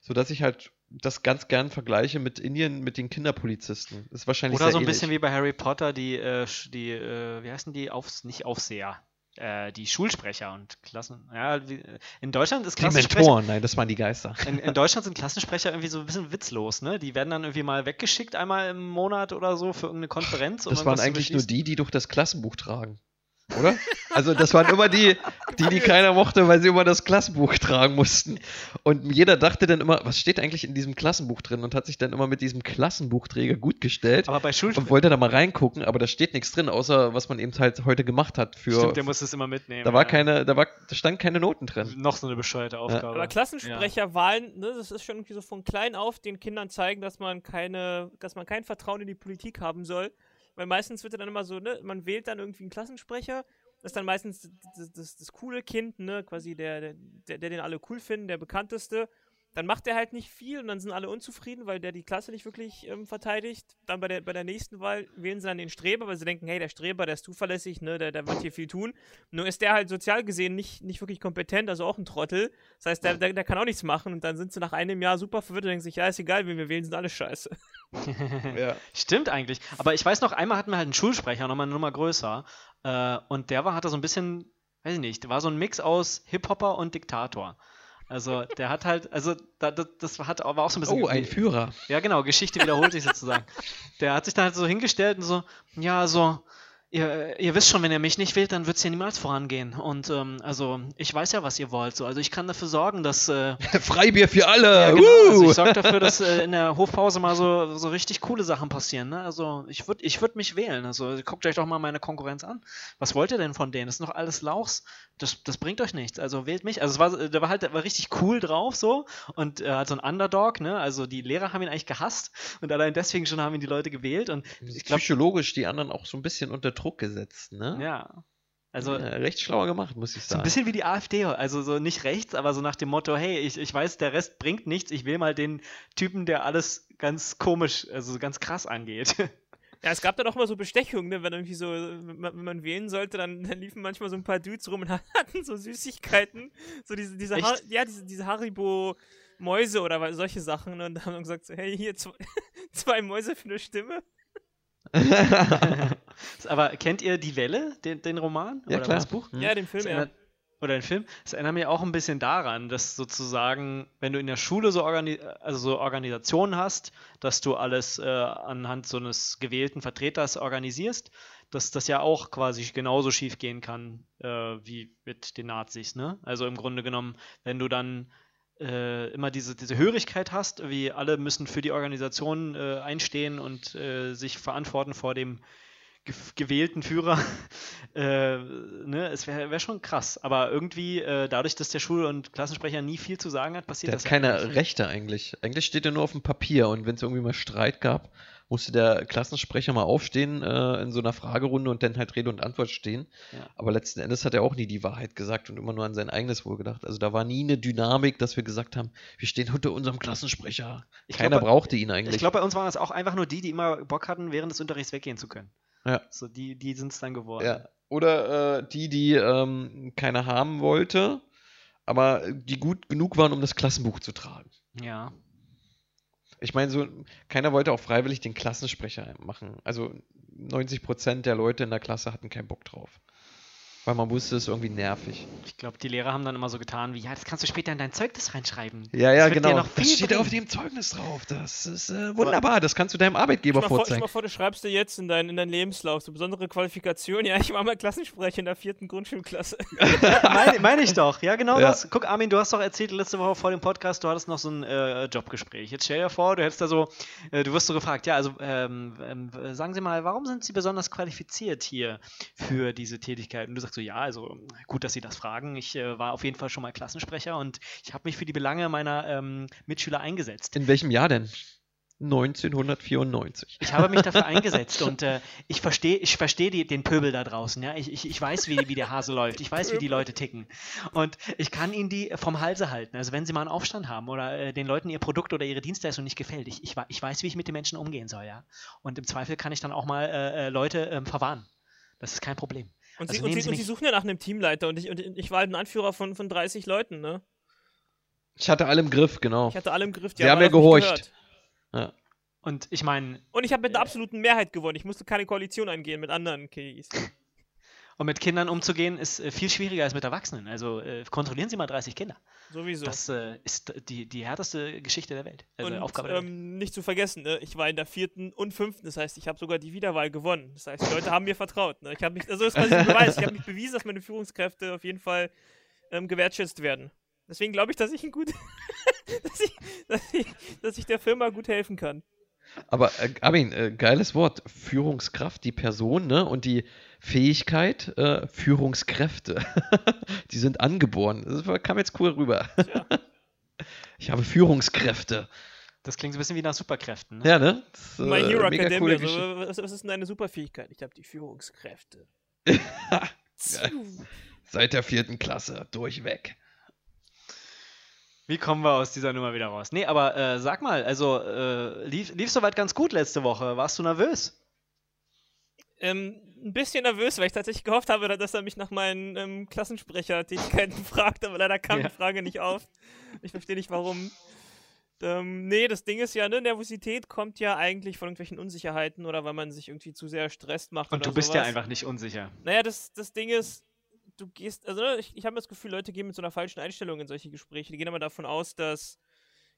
sodass ich halt das ganz gern vergleiche mit Indien, mit den Kinderpolizisten. Das ist wahrscheinlich Oder so ein ähnlich. bisschen wie bei Harry Potter, die, äh, die äh, wie heißen die? Aufs, nicht Aufseher. Äh, die Schulsprecher und Klassen. Ja, wie, in Deutschland ist die Klassensprecher. Mentoren, nein, das waren die Geister. In, in Deutschland sind Klassensprecher irgendwie so ein bisschen witzlos, ne? Die werden dann irgendwie mal weggeschickt, einmal im Monat oder so für irgendeine Konferenz. Das waren eigentlich nur die, die durch das Klassenbuch tragen. Oder? Also das waren immer die, die, die keiner mochte, weil sie immer das Klassenbuch tragen mussten. Und jeder dachte dann immer, was steht eigentlich in diesem Klassenbuch drin? Und hat sich dann immer mit diesem Klassenbuchträger gut gestellt. Aber bei und Schulsprechern. wollte da mal reingucken, aber da steht nichts drin, außer was man eben halt heute gemacht hat. Für, Stimmt, der muss es immer mitnehmen. da war ja. keine, da war, da stand keine Noten drin. Noch so eine bescheuerte Aufgabe. Aber Klassensprecherwahlen, ne, das ist schon irgendwie so von klein auf den Kindern zeigen, dass man keine, dass man kein Vertrauen in die Politik haben soll. Weil meistens wird dann immer so, ne, man wählt dann irgendwie einen Klassensprecher, das ist dann meistens das, das, das coole Kind, ne, quasi der, der, der den alle cool finden, der bekannteste. Dann macht er halt nicht viel und dann sind alle unzufrieden, weil der die Klasse nicht wirklich ähm, verteidigt. Dann bei der, bei der nächsten Wahl wählen sie dann den Streber, weil sie denken, hey, der Streber, der ist zuverlässig, ne, der, der wird hier viel tun. Nur ist der halt sozial gesehen nicht, nicht wirklich kompetent, also auch ein Trottel. Das heißt, der, der, der kann auch nichts machen und dann sind sie nach einem Jahr super verwirrt und denken sich, ja, ist egal, wen wir wählen, sind alle scheiße. Ja. Stimmt eigentlich. Aber ich weiß noch, einmal hatten wir halt einen Schulsprecher, nochmal eine Nummer größer. Äh, und der war, hatte so ein bisschen, weiß ich nicht, war so ein Mix aus Hip-Hopper und Diktator. Also der hat halt, also da, das, das hat, war auch so ein bisschen. Oh, ein Führer. Ja, genau, Geschichte wiederholt sich sozusagen. Der hat sich dann halt so hingestellt und so, ja, so, ihr, ihr wisst schon, wenn ihr mich nicht wählt, dann wird es hier niemals vorangehen. Und ähm, also, ich weiß ja, was ihr wollt. So. Also ich kann dafür sorgen, dass. Äh, Freibier für alle. ja, genau, also ich sorge dafür, dass äh, in der Hofpause mal so, so richtig coole Sachen passieren. Ne? Also ich würde ich würd mich wählen. Also guckt euch doch mal meine Konkurrenz an. Was wollt ihr denn von denen? Das ist noch alles Lauchs. Das, das bringt euch nichts. Also wählt mich. Also es war, der war halt der war richtig cool drauf so und äh, hat so ein Underdog. Ne? Also die Lehrer haben ihn eigentlich gehasst und allein deswegen schon haben ihn die Leute gewählt. Und ich glaube, Psychologisch die anderen auch so ein bisschen unter Druck gesetzt, ne? ja. Also Äh, recht schlauer gemacht, muss ich So sagen. ein bisschen wie die AfD, also so nicht rechts, aber so nach dem Motto, hey, ich, ich weiß, der Rest bringt nichts, ich will mal den Typen, der alles ganz komisch, also ganz krass angeht. Ja, es gab dann auch immer so Bestechungen, ne? wenn irgendwie so, wenn man, wenn man wählen sollte, dann, dann liefen manchmal so ein paar Dudes rum und hatten so Süßigkeiten, so diese, diese? Har ja, diese, diese Haribo Mäuse oder solche Sachen ne? und dann haben wir gesagt so, hey, hier zwei, zwei Mäuse für eine Stimme. aber kennt ihr Die Welle, den, den Roman? Ja, oder klar. das Buch? Hm. Ja, den Film, ja. oder den Film. Das erinnert mich auch ein bisschen daran, dass sozusagen, wenn du in der Schule so, organi also so Organisationen hast, dass du alles äh, anhand so eines gewählten Vertreters organisierst, dass das ja auch quasi genauso schief gehen kann äh, wie mit den Nazis. Ne? Also im Grunde genommen, wenn du dann äh, immer diese, diese Hörigkeit hast, wie alle müssen für die Organisation äh, einstehen und äh, sich verantworten vor dem ge gewählten Führer. äh, ne, es wäre wär schon krass. Aber irgendwie, äh, dadurch, dass der Schul- und Klassensprecher nie viel zu sagen hat, passiert Der das hat ja keine eigentlich. Rechte eigentlich. Eigentlich steht er nur auf dem Papier und wenn es irgendwie mal Streit gab, musste der Klassensprecher mal aufstehen äh, in so einer Fragerunde und dann halt Rede und Antwort stehen. Ja. Aber letzten Endes hat er auch nie die Wahrheit gesagt und immer nur an sein eigenes Wohl gedacht. Also da war nie eine Dynamik, dass wir gesagt haben, wir stehen unter unserem Klassensprecher. Ich Keiner glaub, brauchte ihn eigentlich. Ich glaube, bei uns waren das auch einfach nur die, die immer Bock hatten, während des Unterrichts weggehen zu können. Ja. So, die, die sind es dann geworden. Ja. Oder äh, die, die ähm, keiner haben wollte, aber die gut genug waren, um das Klassenbuch zu tragen. ja. Ich meine, so, keiner wollte auch freiwillig den Klassensprecher machen. Also 90% der Leute in der Klasse hatten keinen Bock drauf. Weil man wusste, es ist irgendwie nervig. Ich glaube, die Lehrer haben dann immer so getan wie, ja, das kannst du später in dein Zeugnis reinschreiben. Ja, ja, Das genau. noch viel das steht bringen. auf dem Zeugnis drauf. Das ist äh, wunderbar. Das kannst du deinem Arbeitgeber Stell mal, vor, vorzeigen. mal vor, du schreibst dir jetzt in, dein, in deinen Lebenslauf so besondere Qualifikation. Ja, ich war mal Klassensprecher in der vierten Grundschulklasse. Meine mein ich doch. Ja, genau Ja. das. Guck, Armin, du hast doch erzählt letzte Woche vor dem Podcast, du hattest noch so ein äh, Jobgespräch. Jetzt stell dir vor, du hättest da so, äh, du wirst so gefragt, ja, also ähm, ähm, sagen Sie mal, warum sind Sie besonders qualifiziert hier für diese Tätigkeit? Und du sagst so, ja, also gut, dass Sie das fragen. Ich äh, war auf jeden Fall schon mal Klassensprecher und ich habe mich für die Belange meiner ähm, Mitschüler eingesetzt. In welchem Jahr denn? 1994. Ich habe mich dafür eingesetzt und äh, ich verstehe ich versteh die, den Pöbel da draußen. Ja? Ich, ich, ich weiß, wie, wie der Hase läuft. Ich weiß, wie die Leute ticken. Und ich kann ihnen die vom Halse halten. Also wenn sie mal einen Aufstand haben oder äh, den Leuten ihr Produkt oder ihre Dienstleistung nicht gefällt. Ich, ich, ich weiß, wie ich mit den Menschen umgehen soll. ja. Und im Zweifel kann ich dann auch mal äh, äh, Leute ähm, verwarnen. Das ist kein Problem. Und, Also sie, und, sie, Sie und sie suchen ja nach einem Teamleiter und ich, und ich war halt ein Anführer von, von 30 Leuten, ne? Ich hatte alle im Griff, genau. Ich hatte alle im Griff, die Sie haben mir gehorcht. Ja. Und ich meine, Und ich habe mit einer absoluten Mehrheit gewonnen. Ich musste keine Koalition eingehen mit anderen KIs. und mit Kindern umzugehen, ist äh, viel schwieriger als mit Erwachsenen. Also äh, kontrollieren Sie mal 30 Kinder. Sowieso. Das äh, ist die, die härteste Geschichte der Welt. Also und Aufgabe der Welt. ähm, nicht zu vergessen, ne? ich war in der vierten und fünften, das heißt, ich habe sogar die Wiederwahl gewonnen. Das heißt, die Leute haben mir vertraut. Ne? Ich habe mich, also das ist quasi ein Beweis. Ich habe mich bewiesen, dass meine Führungskräfte auf jeden Fall ähm, gewertschätzt werden. Deswegen glaube ich, dass ich ein gut, dass, ich, dass, ich, dass ich der Firma gut helfen kann. Aber äh, Armin, äh, geiles Wort. Führungskraft, die Person, ne? Und die Fähigkeit, äh, Führungskräfte. die sind angeboren. Das kam jetzt cool rüber. Tja. Ich habe Führungskräfte. Das klingt so ein bisschen wie nach Superkräften. Ne? Ja, ne? Das ist, My äh, Hero mega Academia. coole So, Geschichte. was, was ist denn deine Superfähigkeit? Ich habe die Führungskräfte. Seit der vierten Klasse, durchweg. Wie kommen wir aus dieser Nummer wieder raus? Nee, aber äh, sag mal, also äh, lief, lief soweit ganz gut letzte Woche. Warst du nervös? Ähm, ein bisschen nervös, weil ich tatsächlich gehofft habe, dass er mich nach meinen ähm, Klassensprecher-Tätigkeiten fragt, aber leider kam Ja. die Frage nicht auf. Ich verstehe nicht warum. Ähm, nee, das Ding ist ja, ne, Nervosität kommt ja eigentlich von irgendwelchen Unsicherheiten oder weil man sich irgendwie zu sehr Stress macht Und du bist sowas. ja einfach nicht unsicher. Naja, das, das Ding ist, du gehst, also ne, ich, ich habe das Gefühl, Leute gehen mit so einer falschen Einstellung in solche Gespräche. Die gehen immer davon aus, dass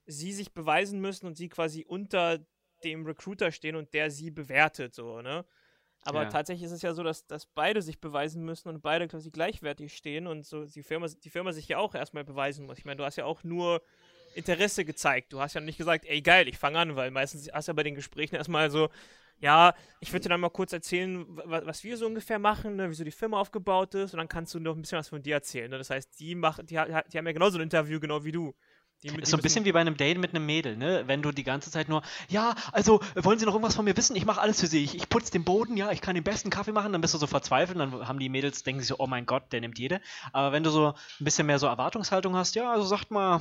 sie sich beweisen müssen und sie quasi unter dem Recruiter stehen und der sie bewertet, so, ne? Aber Ja. tatsächlich ist es ja so, dass, dass beide sich beweisen müssen und beide quasi gleichwertig stehen und so die Firma, die Firma sich ja auch erstmal beweisen muss. Ich meine, du hast ja auch nur Interesse gezeigt. Du hast ja nicht gesagt, ey geil, ich fange an, weil meistens hast du ja bei den Gesprächen erstmal so, ja, ich würde dir dann mal kurz erzählen, wa- was wir so ungefähr machen, ne, wieso die Firma aufgebaut ist und dann kannst du noch ein bisschen was von dir erzählen. Ne? Das heißt, die, machen, die, die haben ja genauso ein Interview, genau wie du. Die, die Ist so ein bisschen wie bei einem Date mit einem Mädel, ne? Wenn du die ganze Zeit nur, ja, also wollen Sie noch irgendwas von mir wissen? Ich mache alles für Sie. Ich, ich putze den Boden, ja, ich kann den besten Kaffee machen, dann bist du so verzweifelt, dann haben die Mädels, denken sich so, oh mein Gott, der nimmt jede. Aber wenn du so ein bisschen mehr so Erwartungshaltung hast, ja, also sagt mal,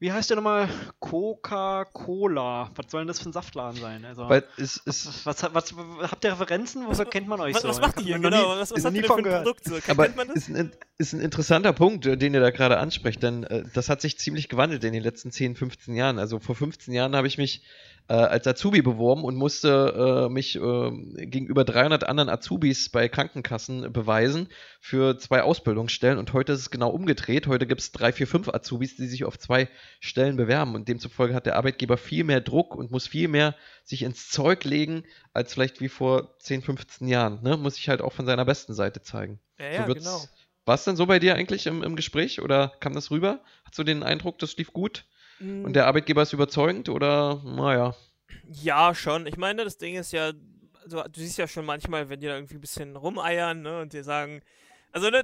wie heißt der nochmal? Coca-Cola. Was soll denn das für ein Saftladen sein? Also, Weil es ist. was, was, habt ihr Referenzen? Woher kennt man euch was, so? was macht noch Genau, nie- was, was habt ihr denn für von ein gehört. Produkt? So? Kennt Aber man das? ist ein, ist ein interessanter Punkt, den ihr da gerade ansprecht, denn äh, das hat sich ziemlich gewandelt in den letzten 10, 15 Jahren. Also vor 15 Jahren habe ich mich äh, als Azubi beworben und musste äh, mich äh, gegenüber 300 anderen Azubis bei Krankenkassen beweisen für zwei Ausbildungsstellen und heute ist es genau umgedreht. Heute gibt es drei, vier, fünf Azubis, die sich auf zwei Stellen bewerben und demzufolge hat der Arbeitgeber viel mehr Druck und muss viel mehr sich ins Zeug legen, als vielleicht wie vor 10, 15 Jahren. Ne? Muss sich halt auch von seiner besten Seite zeigen. Ja, So ja, wird's- genau. War es denn so bei dir eigentlich im, im Gespräch oder kam das rüber? Hast du den Eindruck, das lief gut Mm, und der Arbeitgeber ist überzeugend oder naja? Ja, schon. Ich meine, das Ding ist ja, also, du siehst ja schon manchmal, wenn die da irgendwie ein bisschen rumeiern, ne, und dir sagen, also, ne,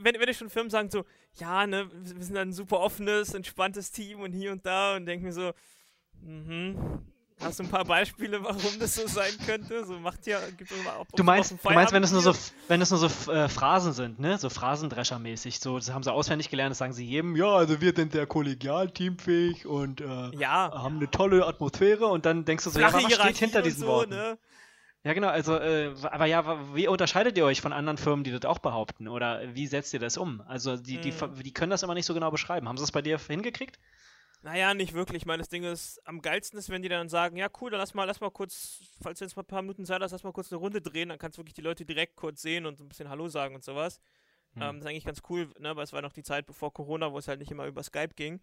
wenn, wenn dir schon Firmen sagen so, ja, ne, wir wir sind ein super offenes, entspanntes Team und hier und da und denken mir so, mhm, Hast du ein paar Beispiele, warum das so sein könnte? So macht ja, gibt es mal, du meinst, du meinst, wenn es nur so, wenn es nur so äh, Phrasen sind, ne, so Phrasendreschermäßig, so, das haben sie auswendig gelernt, das sagen sie jedem, ja, also wir sind der kollegial teamfähig und äh, ja. haben eine tolle Atmosphäre und dann denkst du so, Flache ja, was steht hinter diesen so, Worten? Ne? Ja, genau, also, äh, aber ja, wie unterscheidet ihr euch von anderen Firmen, die das auch behaupten? Oder wie setzt ihr das um? Also, die, die, Hm. die können das immer nicht so genau beschreiben. Haben sie es bei dir hingekriegt? Naja, nicht wirklich. Ich meine, das Ding ist, am geilsten ist, wenn die dann sagen, ja cool, dann lass mal, lass mal kurz, falls du jetzt mal ein paar Minuten Zeit hast, lass mal kurz eine Runde drehen, dann kannst du wirklich die Leute direkt kurz sehen und ein bisschen Hallo sagen und sowas. Hm. Ähm, das ist eigentlich ganz cool, ne? weil es war noch die Zeit bevor Corona, wo es halt nicht immer über Skype ging.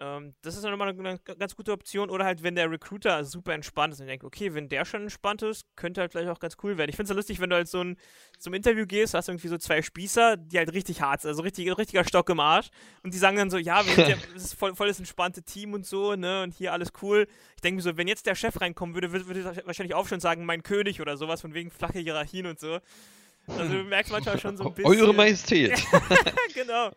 Ähm, das ist dann immer eine, ganz gute Option. Oder halt, wenn der Recruiter super entspannt ist und denkt, okay, wenn der schon entspannt ist, könnte halt vielleicht auch ganz cool werden. Ich finde es ja lustig, wenn du halt so ein, zum Interview gehst, hast du irgendwie so zwei Spießer, die halt richtig hart sind, also richtig, richtiger Stock im Arsch. Und die sagen dann so, ja, wir sind ja, das ist voll, voll das entspannte Team und so, ne, und hier alles cool. Ich denke mir so, wenn jetzt der Chef reinkommen würde, würde, würde er wahrscheinlich auch schon sagen, mein König oder sowas, von wegen flache Hierarchien und so. Also du merkst manchmal schon so ein bisschen. Eure Majestät. genau.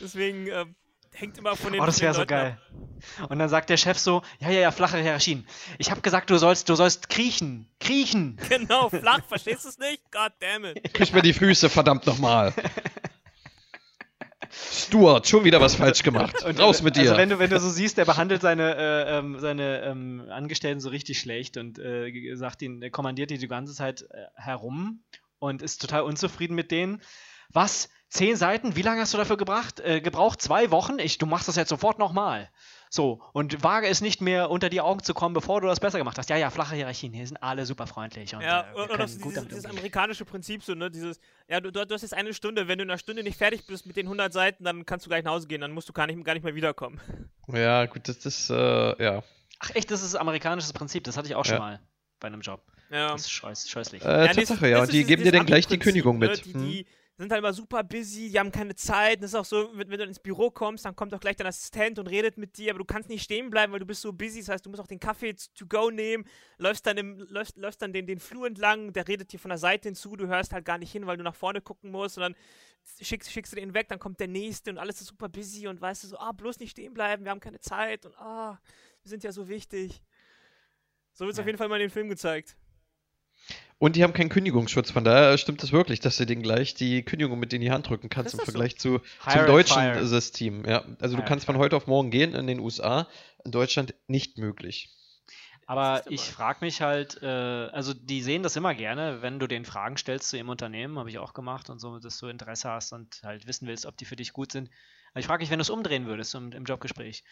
Deswegen äh, hängt immer von den Oh, das wäre so Leuten ab. geil. Und dann sagt der Chef so, ja, ja, ja, flache Hierarchien. Ich habe gesagt, du sollst, du sollst kriechen. Kriechen. Genau, flach, verstehst du es nicht? God damn it. Küss mir die Füße, verdammt nochmal. Stuart, schon wieder was falsch gemacht. Und, Raus mit dir. Also wenn du, wenn du so siehst, der behandelt seine, äh, ähm, seine ähm, Angestellten so richtig schlecht und äh, sagt ihn, er kommandiert die die ganze Zeit äh, herum und ist total unzufrieden mit denen. Was? Zehn Seiten? Wie lange hast du dafür gebracht, äh, gebraucht? Zwei Wochen? Ich, du machst das jetzt sofort nochmal. So, und wage es nicht mehr unter die Augen zu kommen, bevor du das besser gemacht hast. Ja, ja, flache Hierarchien, hier sind alle super freundlich. Und, Ja, äh, und, und dieses, dieses amerikanische Prinzip, so, ne? Dieses, ja, du, du hast jetzt eine Stunde, wenn du in einer Stunde nicht fertig bist mit den 100 Seiten, dann kannst du gleich nach Hause gehen, dann musst du gar nicht, gar nicht mehr wiederkommen. ja, gut, das ist, äh, ja. Ach echt, das ist amerikanisches Prinzip, das hatte ich auch schon Ja. mal bei einem Job. Ja. Das ist scheuß, scheußlich. Äh, das- Tatsache, ja. das Und ist die geben dir dann gleich die Kündigung ne? mit. Die, Hm? die sind halt immer super busy, die haben keine Zeit. Das ist auch so, wenn, wenn du ins Büro kommst, dann kommt auch gleich dein Assistent und redet mit dir, aber du kannst nicht stehen bleiben, weil du bist so busy. Das heißt, du musst auch den Kaffee to go nehmen, läufst dann, im, läufst, läufst dann den, den Flur entlang, der redet dir von der Seite hinzu, du hörst halt gar nicht hin, weil du nach vorne gucken musst und dann schickst, schickst du den weg, dann kommt der nächste und alles ist super busy und weißt du so, ah, bloß nicht stehen bleiben, wir haben keine Zeit und ah, wir sind ja so wichtig. So wird es Ja. auf jeden Fall mal in dem Film gezeigt. Und die haben keinen Kündigungsschutz, von daher stimmt es wirklich, dass du denen gleich die Kündigung mit in die Hand drücken kannst im das so? Vergleich zu, Hire zum deutschen fire. System. Ja, also Hire du kannst von heute auf morgen gehen in den USA, in Deutschland nicht möglich. Aber ich frage mich halt, äh, also die sehen das immer gerne, wenn du den Fragen stellst zu ihrem Unternehmen, habe ich auch gemacht und so, dass du Interesse hast und halt wissen willst, ob die für dich gut sind. Aber ich frage mich, wenn du es umdrehen würdest im, im Jobgespräch.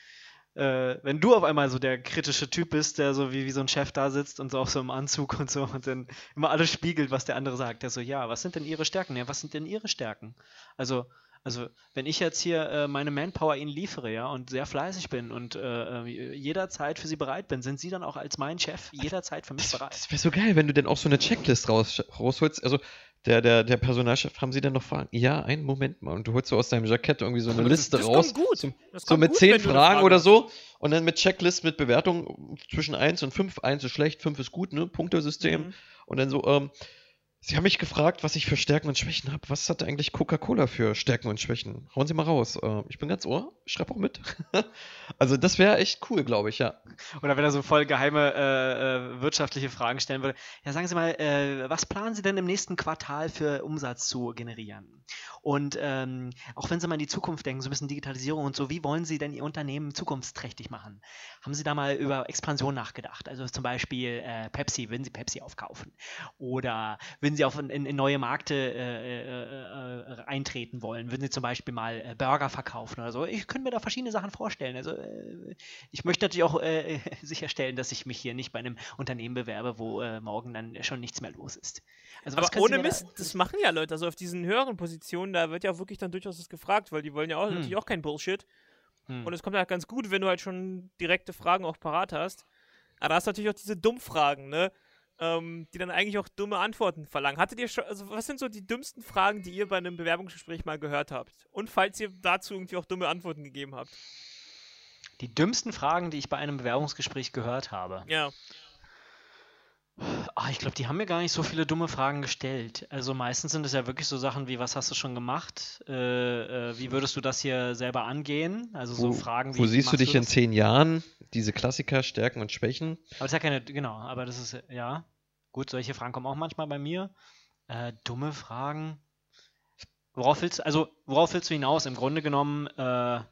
Äh, wenn du auf einmal so der kritische Typ bist, der so wie, wie so ein Chef da sitzt und so auf so einem Anzug und so und dann immer alles spiegelt, was der andere sagt. Der so, ja, was sind denn ihre Stärken? Ja, was sind denn ihre Stärken? Also, also wenn ich jetzt hier äh, meine Manpower ihnen liefere, ja, und sehr fleißig bin und äh, äh, jederzeit für sie bereit bin, sind sie dann auch als mein Chef jederzeit für mich bereit? das wäre so geil, wenn du denn auch so eine Checklist raus, rausholst. Also der, der, der Personalchef, haben sie dann noch Fragen? Ja, einen Moment mal. Und du holst so aus deinem Jackett irgendwie so eine Liste Das raus. kommt gut. So, Das so kommt mit gut, zehn Fragen Frage oder so. Und dann mit Checklist, mit Bewertung zwischen 1 und 5. 1 ist schlecht, 5 ist gut, ne? Punktesystem. Mhm. Und dann so, ähm, Sie haben mich gefragt, was ich für Stärken und Schwächen habe. Was hat eigentlich Coca-Cola für Stärken und Schwächen? Hauen Sie mal raus. Äh, ich bin ganz ohr, ich schreibe auch mit. also das wäre echt cool, glaube ich, ja. Oder wenn er so voll geheime äh, äh, wirtschaftliche Fragen stellen würde. Ja, sagen Sie mal, äh, was planen Sie denn im nächsten Quartal für Umsatz zu generieren? Und ähm, auch wenn Sie mal in die Zukunft denken, so ein bisschen Digitalisierung und so, wie wollen Sie denn Ihr Unternehmen zukunftsträchtig machen? Haben Sie da mal über Expansion nachgedacht? Also zum Beispiel äh, Pepsi, würden Sie Pepsi aufkaufen? Oder würden Sie auf in, in neue Märkte äh, äh, äh, eintreten wollen? Würden Sie zum Beispiel mal äh, Burger verkaufen oder so? Ich könnte mir da verschiedene Sachen vorstellen. Also äh, ich möchte natürlich auch sicherstellen, dass ich mich hier nicht bei einem Unternehmen bewerbe, wo morgen dann schon nichts mehr los ist. Also was Aber ohne mir da- Mist, das machen ja Leute. Also auf diesen höheren Positionen, da wird ja wirklich dann durchaus das gefragt, weil die wollen ja auch Hm. natürlich auch kein Bullshit. Hm. Und es kommt halt ganz gut, wenn du halt schon direkte Fragen auch parat hast. Aber da hast du natürlich auch diese Dummfragen, ne? Ähm, die dann eigentlich auch dumme Antworten verlangen. Hattet ihr schon, also was sind so die dümmsten Fragen, die ihr bei einem Bewerbungsgespräch mal gehört habt? Und falls ihr dazu irgendwie auch dumme Antworten gegeben habt. Die dümmsten Fragen, die ich bei einem Bewerbungsgespräch gehört habe. Ja. Ah, ich glaube, die haben mir gar nicht so viele dumme Fragen gestellt. Also meistens sind es ja wirklich so Sachen wie, was hast du schon gemacht? Äh, äh, wie würdest du das hier selber angehen? Also so Wo, Fragen wie. wo siehst du dich in das? zehn Jahren? Diese Klassiker, Stärken und Schwächen. Aber das ist ja keine, genau, aber das ist, ja. Gut, solche Fragen kommen auch manchmal bei mir. Äh, dumme Fragen. Worauf willst also worauf willst du hinaus? Im Grunde genommen, äh, also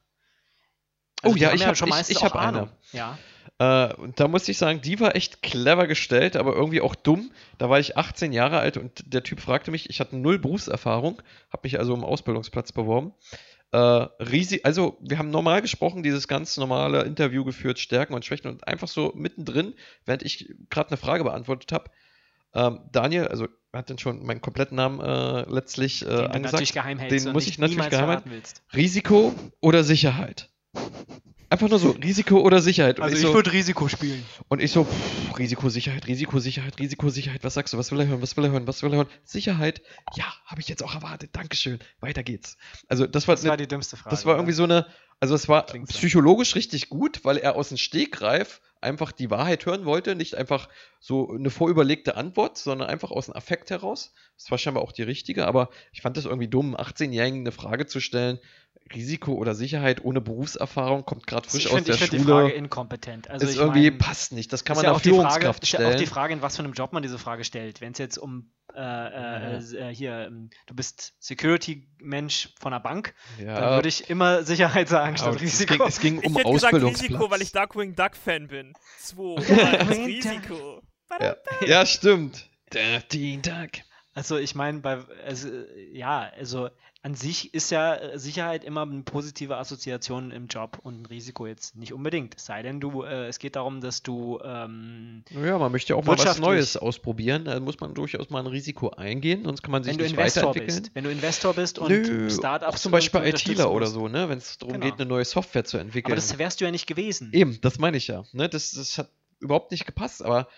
Oh ja, ich hab- schon ich- meistens ich auch hab eine. Ja. Äh, und da muss ich sagen, die war echt clever gestellt, aber irgendwie auch dumm. Da war ich 18 Jahre alt und der Typ fragte mich, ich hatte null Berufserfahrung, habe mich also um Ausbildungsplatz beworben. Äh, Risi also, wir haben normal gesprochen, dieses ganz normale Interview geführt, Stärken und Schwächen und einfach so mittendrin, während ich gerade eine Frage beantwortet habe, ähm, Daniel, also er hat dann schon meinen kompletten Namen äh, letztlich äh, Den angesagt. natürlich geheim hältst den muss ich natürlich geheim willst. Risiko oder Sicherheit? Einfach nur so, Risiko oder Sicherheit. Und Also ich ich so, würde Risiko spielen. und ich so, pff, Risikosicherheit, Risikosicherheit, Risikosicherheit. Was sagst du? Was will er hören? Was will er hören? Was will er hören? Sicherheit. Ja, habe ich jetzt auch erwartet. Dankeschön. Weiter geht's. Also das war, Das war ne, die dümmste Frage. das war irgendwie so eine, also es war Klingt so. psychologisch richtig gut, weil er aus dem Stegreif einfach die Wahrheit hören wollte, nicht einfach so eine vorüberlegte Antwort, sondern einfach aus dem Affekt heraus. Das war scheinbar auch die richtige, aber ich fand das irgendwie dumm, 18-Jährigen eine Frage zu stellen. Risiko oder Sicherheit ohne Berufserfahrung kommt gerade frisch ich aus finde der find die Schule. Frage inkompetent. Also ist ich irgendwie mein, passt nicht. Das kann man ja auch die Frage, Führungskraft ist ja auch die stellen. Frage, in was für einem Job man diese Frage stellt. Wenn es jetzt um äh, äh, äh, hier, ähm, du bist Security-Mensch von einer Bank, dann Ja, würde ich immer Sicherheit sagen aber statt es Risiko. ging, es ging Ich um hätte gesagt. Risiko, weil ich Darkwing Duck Fan bin. 2, 1, Risiko. ja. ja, stimmt. Der Dean Duck. Also ich meine, bei also, ja, also an sich ist ja äh, Sicherheit immer eine positive Assoziation im Job und ein Risiko jetzt nicht unbedingt. Es sei denn, du, äh, es geht darum, dass du ähm, Naja, man möchte ja auch mal was. Neues ausprobieren. Da muss man durchaus mal ein Risiko eingehen, sonst kann man sich wenn du nicht Investor weiterentwickeln. bist, wenn du Investor bist und Nö, Startups auch zum Beispiel ITler oder so, ne? wenn es darum Genau. geht, eine neue Software zu entwickeln. Aber das wärst du ja nicht gewesen. Eben, das meine ich ja. Ne? Das, das hat überhaupt nicht gepasst, aber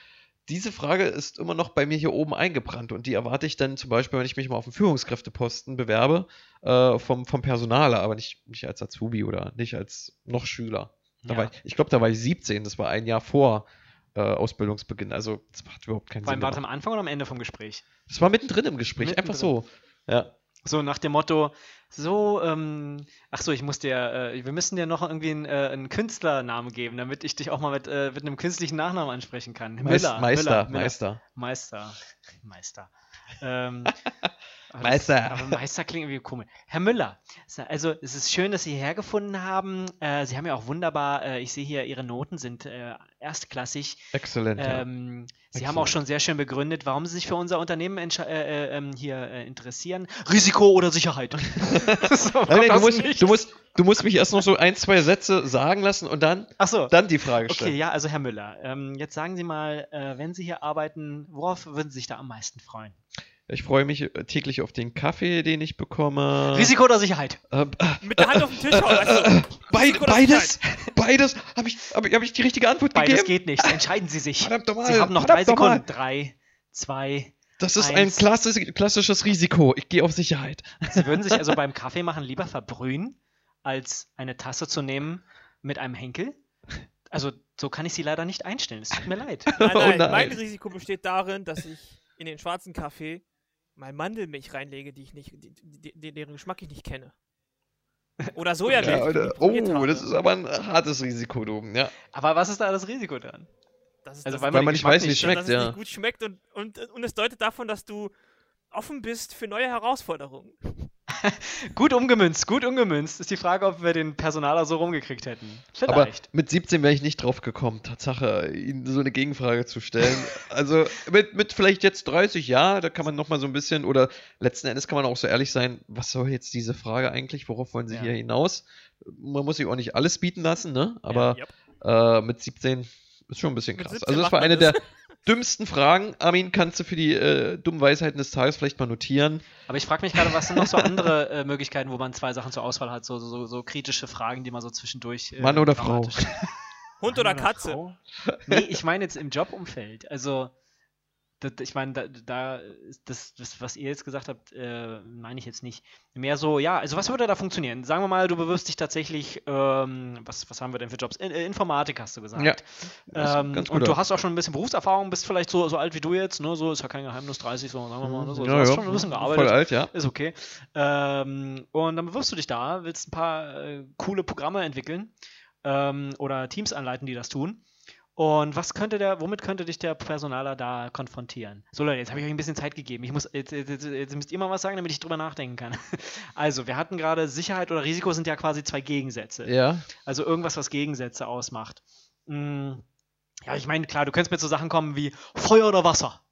diese Frage ist immer noch bei mir hier oben eingebrannt und die erwarte ich dann zum Beispiel, wenn ich mich mal auf einen Führungskräfteposten bewerbe, äh, vom, vom Personaler, aber nicht, nicht als Azubi oder nicht als noch Schüler. Ja. ich ich glaube, da war ich 17, das war ein Jahr vor äh, Ausbildungsbeginn, also das hat überhaupt keinen Vor allem Sinn war das am Anfang oder am Ende vom Gespräch? Das war mittendrin im Gespräch, einfach so. Ja. So nach dem Motto, so, ähm, ach so, ich muss dir, äh, wir müssen dir noch irgendwie einen, äh, einen Künstlernamen geben, damit ich dich auch mal mit, äh, mit einem künstlichen Nachnamen ansprechen kann. Meis- Müller, Meister, Müller, Müller. Meister. Meister. Meister. Ähm, aber Meister. Das, aber Meister klingt irgendwie komisch. Herr Müller, also es ist schön, dass Sie hierher gefunden haben. Äh, Sie haben ja auch wunderbar, äh, ich sehe hier, Ihre Noten sind äh, erstklassig. Exzellent. ja. Ähm, Sie haben auch Excellent. schon sehr schön begründet, warum Sie sich für unser Unternehmen äh, äh, ähm, hier äh, interessieren. Risiko oder Sicherheit? so, Nein, nein, du, musst, du, musst, du musst mich erst noch so ein, zwei Sätze sagen lassen und dann, so. dann die Frage stellen. Okay, ja, also Herr Müller, ähm, jetzt sagen Sie mal, wenn Sie hier arbeiten, worauf würden Sie sich da am meisten freuen? Ich freue mich äh, täglich auf den Kaffee, den ich bekomme. Risiko oder Sicherheit? Äh, äh, Mit der Hand auf den Tisch hauen. Also, beid, Risiko oder beides, beides. Habe ich, hab, hab ich die richtige Antwort Beides gegeben? geht nicht. Entscheiden Sie sich. Verdammt nochmal. Sie haben noch drei. Sekunden. Drei, zwei. Das ist ein Eins. klassisch, klassisches Risiko. Ich gehe auf Sicherheit. Sie würden sich also beim Kaffee machen lieber verbrühen, als eine Tasse zu nehmen mit einem Henkel? Also, so kann ich Sie leider nicht einstellen. Es tut mir leid. Nein, Oh nein, nein. mein Risiko besteht darin, dass ich in den schwarzen Kaffee mal Mandelmilch reinlege, die ich nicht, die, die, deren Geschmack ich nicht kenne. Oder Sojamilch. Ja, oder, oh, das ist aber ein hartes Risiko, du. Ja. Aber was ist da das Risiko dran? Das ist, Also, das, weil Weil man nicht weiß, wie es schmeckt, dass es ja. nicht gut schmeckt und, und, und es deutet davon, dass du offen bist für neue Herausforderungen. Gut umgemünzt, gut umgemünzt. Ist die Frage, ob wir den Personaler so rumgekriegt hätten. Aber Vielleicht. mit 17 wäre ich nicht drauf gekommen, Tatsache, Ihnen so eine Gegenfrage zu stellen. also mit, mit vielleicht jetzt 30, ja, da kann man nochmal so ein bisschen, oder letzten Endes kann man auch so ehrlich sein, was soll jetzt diese Frage eigentlich, worauf wollen Sie Ja. hier hinaus? Man muss sich auch nicht alles bieten lassen, ne? Aber Ja, äh, mit 17 ist schon ein bisschen krass. 17 Also das macht war eine das. der dümmsten Fragen. Armin, kannst du für die äh, dummen Weisheiten des Tages vielleicht mal notieren? Aber ich frage mich gerade, was sind noch so andere äh, Möglichkeiten, wo man zwei Sachen zur Auswahl hat? So, so, so, so kritische Fragen, die man so zwischendurch. Äh, Mann oder Frau? Hund Mann oder Katze? Frau? Nee, ich meine jetzt im Jobumfeld. Also, das, ich meine, da, da das, das, was ihr jetzt gesagt habt, äh, meine ich jetzt nicht. Mehr so, ja, also was würde da funktionieren? Sagen wir mal, du bewirbst dich tatsächlich, ähm, was, was haben wir denn für Jobs? In, äh, Informatik hast du gesagt. Ja, Ähm, und du hast auch schon ein bisschen Berufserfahrung, bist vielleicht so, so alt wie du jetzt, ne? So ist ja kein Geheimnis, 30, so, sagen wir mal, ne? so, ja, du hast ja, schon ein bisschen voll gearbeitet. alt, ja. Ist okay. Ähm, und dann bewirbst du dich da, willst ein paar äh, coole Programme entwickeln ähm, oder Teams anleiten, die das tun. Und was könnte der, womit könnte dich der Personaler da konfrontieren? So Leute, jetzt habe ich euch ein bisschen Zeit gegeben. Ich muss, jetzt, jetzt, jetzt, jetzt müsst ihr mal was sagen, damit ich drüber nachdenken kann. Also, wir hatten gerade Sicherheit oder Risiko sind ja quasi zwei Gegensätze. Ja, Also irgendwas, was Gegensätze ausmacht. Mm, ja, ich meine, klar, du könntest mit so Sachen kommen wie Feuer oder Wasser.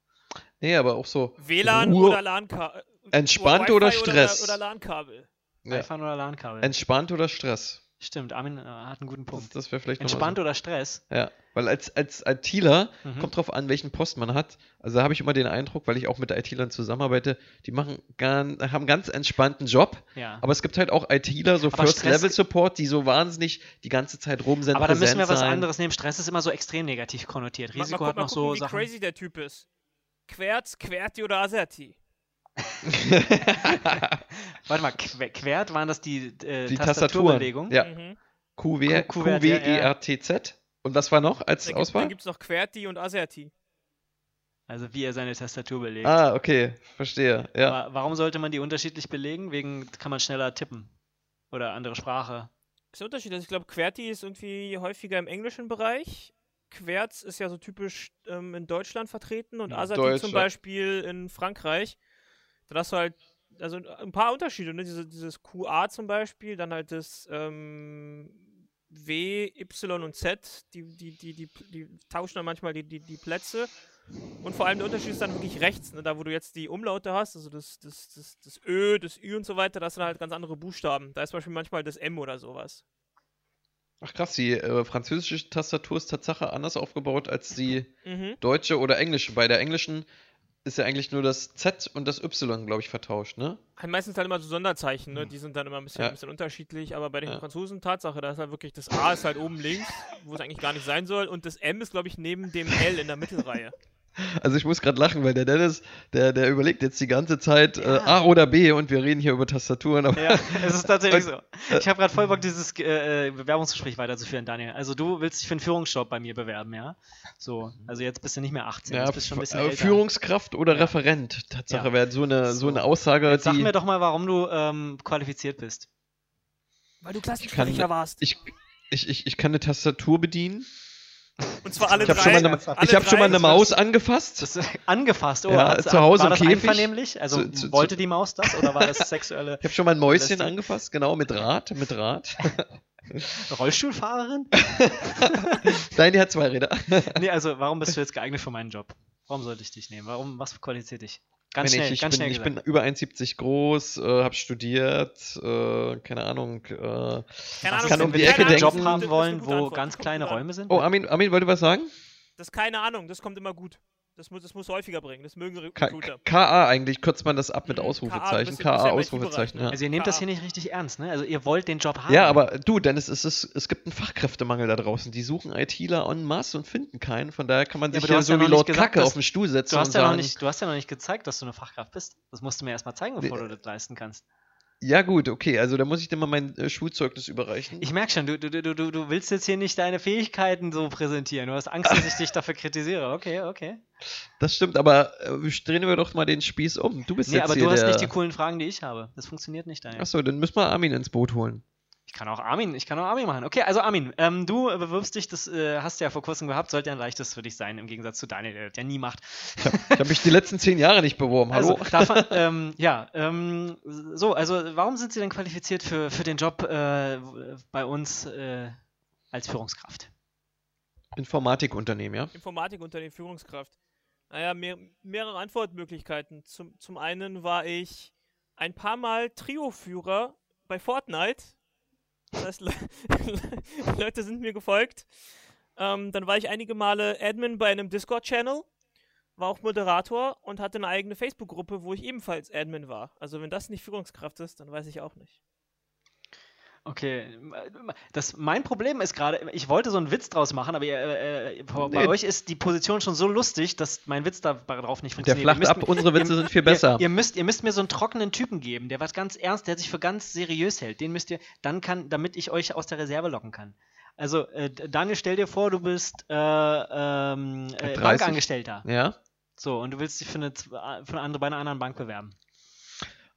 nee, aber auch so WLAN Ruhe- oder LAN-Kabel. Entspannt oder Stress? Oder, oder LAN-Kabel. ja. oder LAN-Kabel. entspannt oder Stress. Stimmt, Armin äh, hat einen guten Das, Punkt. das wäre vielleicht Entspannt oder Stress? So. Ja, weil als, als ITler Mhm. kommt drauf an, welchen Post man hat. Also da habe ich immer den Eindruck, weil ich auch mit ITlern zusammenarbeite, die machen gan, haben einen ganz entspannten Job. Ja. Aber es gibt halt auch ITler, so Aber First Stress- Level Support, die so wahnsinnig die ganze Zeit rum sind. Aber dann müssen wir was sein. anderes nehmen. Stress ist immer so extrem negativ konnotiert. Mal- Risiko mal, hat mal noch gucken, so wie Sachen. crazy der Typ ist. Querz, Querti oder Aserti? Warte mal, que quert waren das die, äh, Die Tastaturbewegung? Tastaturen. Ja, Mhm. QWERTZ. Und was war noch als Da gibt Auswahl? es noch Querti und Aserti. Also wie er seine Tastatur belegt. Ah, okay, verstehe. Ja. Aber warum sollte man die unterschiedlich belegen? Wegen kann man schneller tippen. Oder andere Sprache. ist der Unterschied. Also ich glaube, Querti ist irgendwie häufiger im englischen Bereich. Querz ist ja so typisch ähm, in Deutschland vertreten und Ja, Aserti zum. Beispiel in Frankreich. Da hast du halt, also ein paar Unterschiede, ne? Diese, dieses QA zum Beispiel, dann halt das ähm, W, Y und Z, die, die, die, die, die tauschen dann manchmal die, die, die Plätze. Und vor allem der Unterschied ist dann wirklich rechts, ne? da wo du jetzt die Umlaute hast, also das, das, das, das Ö, das Ü und so weiter, da hast du dann halt ganz andere Buchstaben. Da ist zum Beispiel manchmal das M oder sowas. Ach krass, die äh, französische Tastatur ist Tatsache anders aufgebaut als die Mhm. deutsche oder englische. Bei der englischen ist ja eigentlich nur das Z und das Y, glaube ich, vertauscht, ne? Halt meistens halt immer so Sonderzeichen, ne? Die sind dann immer ein bisschen, Ja. ein bisschen unterschiedlich, aber bei den Ja. Franzosen Tatsache, da ist halt wirklich das A ist halt oben links, wo es eigentlich gar nicht sein soll, und das M ist, glaube ich, neben dem L in der Mittelreihe. Also ich muss gerade lachen, weil der Dennis, der, der überlegt jetzt die ganze Zeit äh, Ja. A oder B und wir reden hier über Tastaturen, aber Ja, es ist tatsächlich so. Und- Ich habe gerade voll Bock, dieses äh, Bewerbungsgespräch weiterzuführen, Daniel. Also du willst dich für einen Führungsjob bei mir bewerben, ja? So, also jetzt bist du nicht mehr 18, ja, jetzt bist du schon ein bisschen äh, älter. Führungskraft oder Ja. Referent. Tatsache Ja. wäre so eine, so So. eine Aussage, Jetzt sag mir doch mal, warum du ähm, qualifiziert bist. Weil du Klassensprecher warst. ich, ich, ich, ich kann eine Tastatur bedienen. Und zwar alle Ich habe drei. schon mal eine, alle ich hab schon mal eine Maus angefasst. Das angefasst, oh, Ja, hat's- zu Hause war im das Käfig. einvernehmlich? Also Zu- zu- wollte die Maus das oder war das sexuelle Ich habe schon mal ein Mäuschen Lässt- angefasst, genau, mit Rad, mit Rad. Rollstuhlfahrerin? Nein, die hat zwei Räder. nee, also warum bist du jetzt geeignet für meinen Job? Warum sollte ich dich nehmen? Warum, was qualifiziert dich? Ganz Wenn schnell, ich, ich, ganz bin, schnell ich bin gesagt. über 1,70 groß, äh, habe studiert, äh, keine Ahnung. Äh. Keine Ahnung, kann um die Ecke Job denken. das haben wollen, wo Antwort. ganz kleine. Räume sind? Oh, Armin, Armin, wollte was sagen? Das ist keine Ahnung, das kommt immer gut. Das muss, das muss häufiger bringen, das mögen Recruiter. KA eigentlich, kürzt man das ab mit Mhm, Ausrufezeichen. KA, Ausrufezeichen, ja. Also ihr nehmt das hier nicht richtig ernst, ne? Also ihr wollt den Job haben. Ja, aber du, Dennis, es, ist, es gibt einen Fachkräftemangel da draußen. Die suchen ITler en masse und finden keinen. Von daher kann man sich ja so wie Lord gesagt, Kacke dass- auf den Stuhl setzen du und hast, ja noch sagen, nicht, du hast ja noch nicht gezeigt, dass du eine Fachkraft bist. Das musst du mir erstmal zeigen, bevor du das leisten kannst. Ja gut, okay, also da muss ich dir mal mein äh, Schulzeugnis überreichen. Ich merke schon, du, du, du, du, willst jetzt hier nicht deine Fähigkeiten so präsentieren. Du hast Angst, dass ich dich dafür kritisiere. Okay, okay. das stimmt, aber äh, drehen wir doch mal den Spieß um. Du bist Nee, jetzt aber hier du hast der... nicht die coolen Fragen, die ich habe. Das funktioniert nicht, Daniel. Achso, dann müssen wir Armin ins Boot holen. Ich kann auch Armin, ich kann auch Armin machen. Okay, also Armin, ähm, du äh, bewirbst dich, das äh, hast du ja vor kurzem gehabt, sollte ja ein leichtes für dich sein, im Gegensatz zu Daniel, der das ja nie macht. Ich habe mich die letzten zehn Jahre nicht beworben. Hallo? Also, man, ähm, ja, ähm, so, also warum sind Sie denn qualifiziert für, für den Job äh, bei uns äh, als Führungskraft? Informatikunternehmen, ja? Informatikunternehmen, Führungskraft. Naja, mehr, mehrere Antwortmöglichkeiten. Zum, zum einen war ich ein paar Mal Trio-Führer bei Fortnite. Das heißt, Le Leute sind mir gefolgt. Ähm, dann war ich einige Male Admin bei einem Discord-Channel, war auch Moderator und hatte eine eigene Facebook-Gruppe, wo ich ebenfalls Admin war. Also wenn das nicht Führungskraft ist, dann weiß ich auch nicht. Okay, das, mein Problem ist gerade, ich wollte so einen Witz draus machen, aber ihr, äh, bei Nee. euch ist die Position schon so lustig, dass mein Witz da darauf nicht Der funktioniert. flacht Ihr müsst ab, unsere Witze ihr, sind viel besser. Ihr, ihr, müsst, ihr müsst mir so einen trockenen Typen geben, der was ganz ernst, der sich für ganz seriös hält. Den müsst ihr, dann kann, damit ich euch aus der Reserve locken kann. Also, äh, Daniel, stell dir vor, du bist äh, ähm, äh, 30? Bankangestellter. Ja? So, und du willst dich für eine, für eine andere, bei einer anderen Bank bewerben.